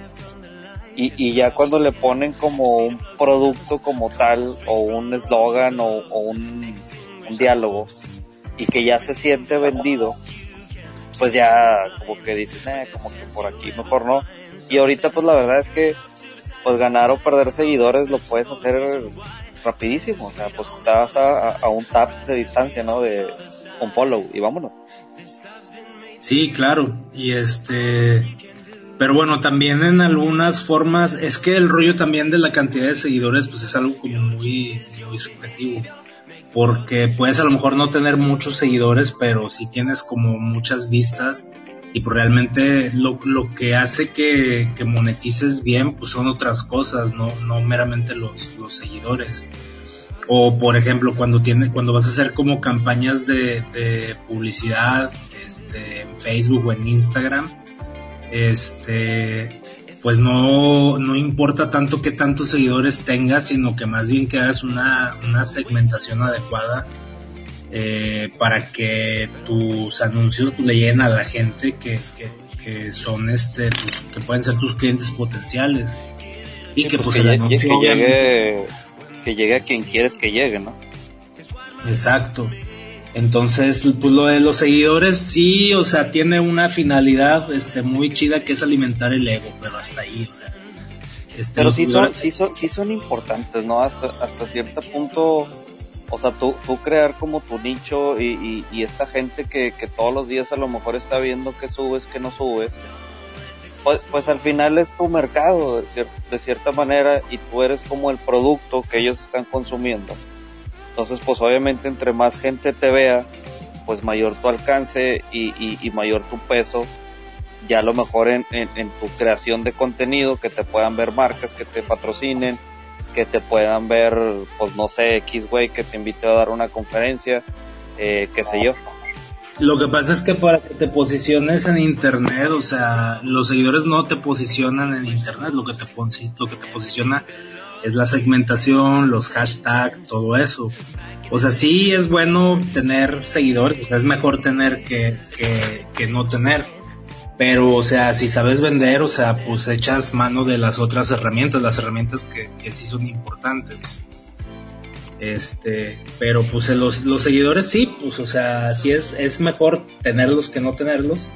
Y, y, ya cuando le ponen como un producto como tal o un eslogan o, un, un diálogo, y que ya se siente vendido, pues ya como que dices, eh, como que por aquí mejor no. Y ahorita pues la verdad es que pues ganar o perder seguidores lo puedes hacer rapidísimo, o sea, pues estás a, un tap de distancia, ¿no? De un follow y vámonos. Sí, claro, y este, pero bueno, también en algunas formas, es que el rollo también de la cantidad de seguidores, pues es algo como muy, muy subjetivo porque puedes a lo mejor no tener muchos seguidores, pero si tienes como muchas vistas y pues realmente lo, lo que hace que, que, monetices bien pues son otras cosas, no, no meramente los, los seguidores. O por ejemplo cuando tiene, cuando vas a hacer como campañas de, publicidad este, en Facebook o en Instagram, este pues no, no importa tanto que tantos seguidores tengas, sino que más bien que hagas una, una segmentación adecuada eh, para que tus anuncios pues, le lleguen a la gente que, que, que son este, que pueden ser tus clientes potenciales. Y que pues, pues el que llegue, que llegue a quien quieres que llegue, ¿no? Exacto. Entonces, pues lo de los seguidores sí, o sea, tiene una finalidad este muy chida que es alimentar el ego, pero hasta ahí, o sea. Este, pero sí son, sí son, sí son importantes, ¿no? Hasta, hasta cierto punto, o sea, tú, tú crear como tu nicho y, esta gente que, todos los días a lo mejor está viendo que subes, que no subes, pues, pues al final es tu mercado, de, cierta manera, y tú eres como el producto que ellos están consumiendo entonces, pues obviamente entre más gente te vea, pues mayor tu alcance y, mayor tu peso. Ya a lo mejor en, tu creación de contenido, que te puedan ver marcas que te patrocinen, que te puedan ver, pues no sé, X güey que te invite a dar una conferencia, eh, qué sé yo. Lo que pasa es que para que te posiciones en internet, o sea, los seguidores no te posicionan en internet, lo que te, lo que te posiciona es la segmentación, los hashtags, todo eso. O sea, sí es bueno tener seguidores, es mejor tener que, que, no tener. Pero o sea, si sabes vender, o sea, pues echas mano de las otras herramientas, las herramientas que, que sí son importantes. Este, pero pues los, los seguidores sí, pues o sea, sí es, es mejor tenerlos que no tenerlos,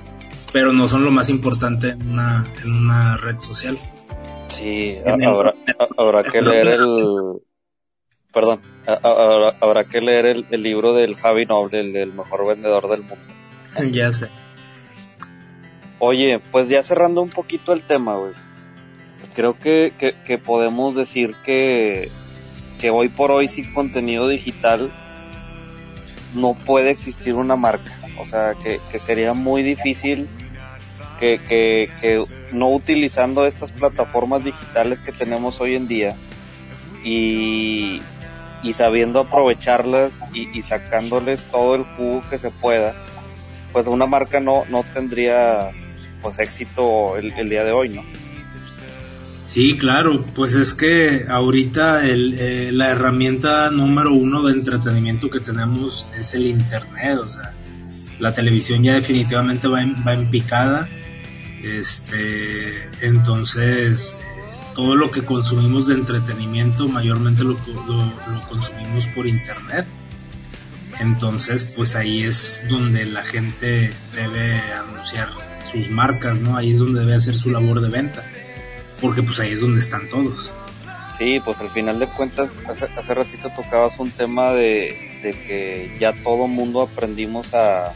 pero no son lo más importante en una, en una red social. Sí, habrá, habrá que leer el, perdón, habrá, que leer el, el, libro del Javi Noble, el, el mejor vendedor del mundo. ya sé. Oye, pues ya cerrando un poquito el tema, güey. Creo que, que, que podemos decir que que hoy por hoy sin contenido digital no puede existir una marca. O sea, que, sería muy difícil que, que, no utilizando estas plataformas digitales que tenemos hoy en día y, y sabiendo aprovecharlas y, sacándoles todo el jugo que se pueda, pues una marca no, no tendría pues éxito el, día de hoy, ¿no? Sí, claro, pues es que ahorita el, eh, la herramienta número uno de entretenimiento que tenemos es el Internet, o sea, la televisión ya definitivamente va en, va en picada, este, entonces todo lo que consumimos de entretenimiento mayormente lo, lo, lo consumimos por Internet, entonces pues ahí es donde la gente debe anunciar sus marcas, ¿no? Ahí es donde debe hacer su labor de venta porque pues ahí es donde están todos. Sí, pues al final de cuentas, hace, hace ratito tocabas un tema de, que ya todo mundo aprendimos a,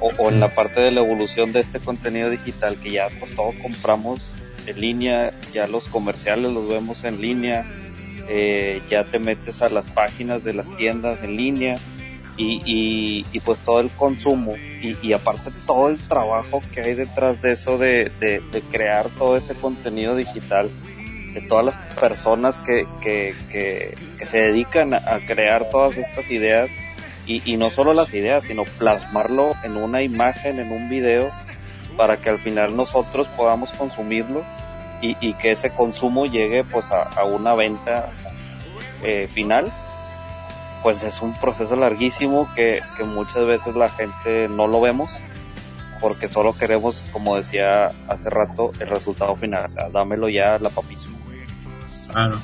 o, en la parte de la evolución de este contenido digital, que ya pues todo compramos en línea, ya los comerciales los vemos en línea, eh, ya te metes a las páginas de las tiendas en línea, y, y, pues todo el consumo y, y, aparte todo el trabajo que hay detrás de eso de, de, crear todo ese contenido digital de todas las personas que, que, que, se dedican a, crear todas estas ideas y, y no solo las ideas sino plasmarlo en una imagen en un video para que al final nosotros podamos consumirlo y, y que ese consumo llegue pues a, a una venta eh, final pues es un proceso larguísimo que, muchas veces la gente no lo vemos porque solo queremos, como decía hace rato, el resultado final, o sea, dámelo ya la papita. Claro.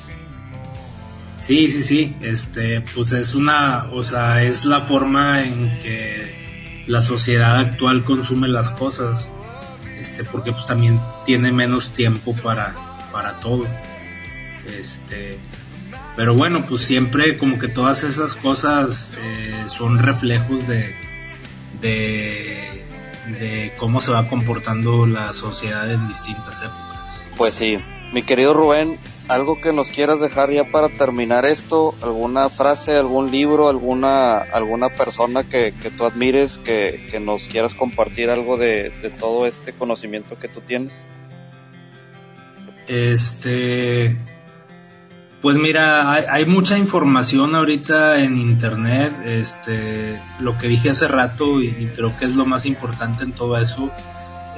Sí, sí, sí, este, pues es una, o sea, es la forma en que la sociedad actual consume las cosas, este, porque pues también tiene menos tiempo para, para todo, este, pero bueno, pues siempre como que todas esas cosas eh, son reflejos de, de, cómo se va comportando la sociedad en distintas épocas. Pues sí, mi querido Rubén, algo que nos quieras dejar ya para terminar esto, alguna frase, algún libro, alguna, alguna persona que, que tú admires, que, que, nos quieras compartir algo de, de todo este conocimiento que tú tienes. Este, pues mira, hay, mucha información ahorita en internet, este, lo que dije hace rato y, creo que es lo más importante en todo eso,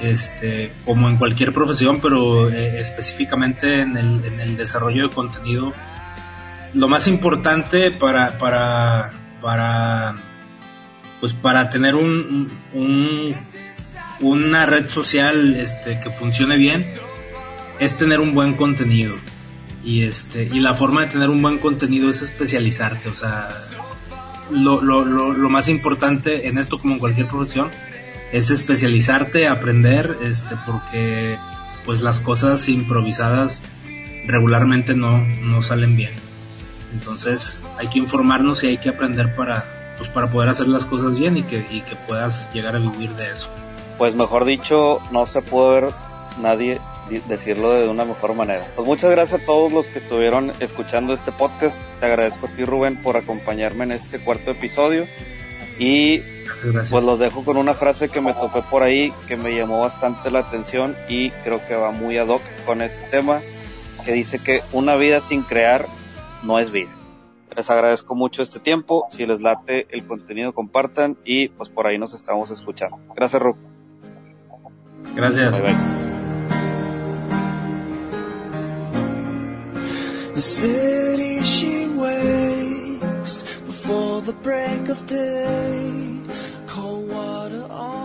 este, como en cualquier profesión, pero eh, específicamente en el, desarrollo de contenido, lo más importante para, para, para, pues para tener un, un una red social este, que funcione bien, es tener un buen contenido y este y la forma de tener un buen contenido es especializarte o sea lo, lo, lo, lo más importante en esto como en cualquier profesión es especializarte aprender este porque pues las cosas improvisadas regularmente no, no salen bien. Entonces hay que informarnos y hay que aprender para pues para poder hacer las cosas bien y que, y que puedas llegar a vivir de eso. Pues mejor dicho no se puede ver nadie decirlo de una mejor manera. Pues muchas gracias a todos los que estuvieron escuchando este podcast. Te agradezco a ti Rubén por acompañarme en este cuarto episodio y pues los dejo con una frase que me topé por ahí que me llamó bastante la atención y creo que va muy ad hoc con este tema que dice que una vida sin crear no es vida. Les agradezco mucho este tiempo. Si les late el contenido, compartan y pues por ahí nos estamos escuchando. Gracias, Ru. Gracias. Bye, bye. City she wakes before the break of day. Cold water on.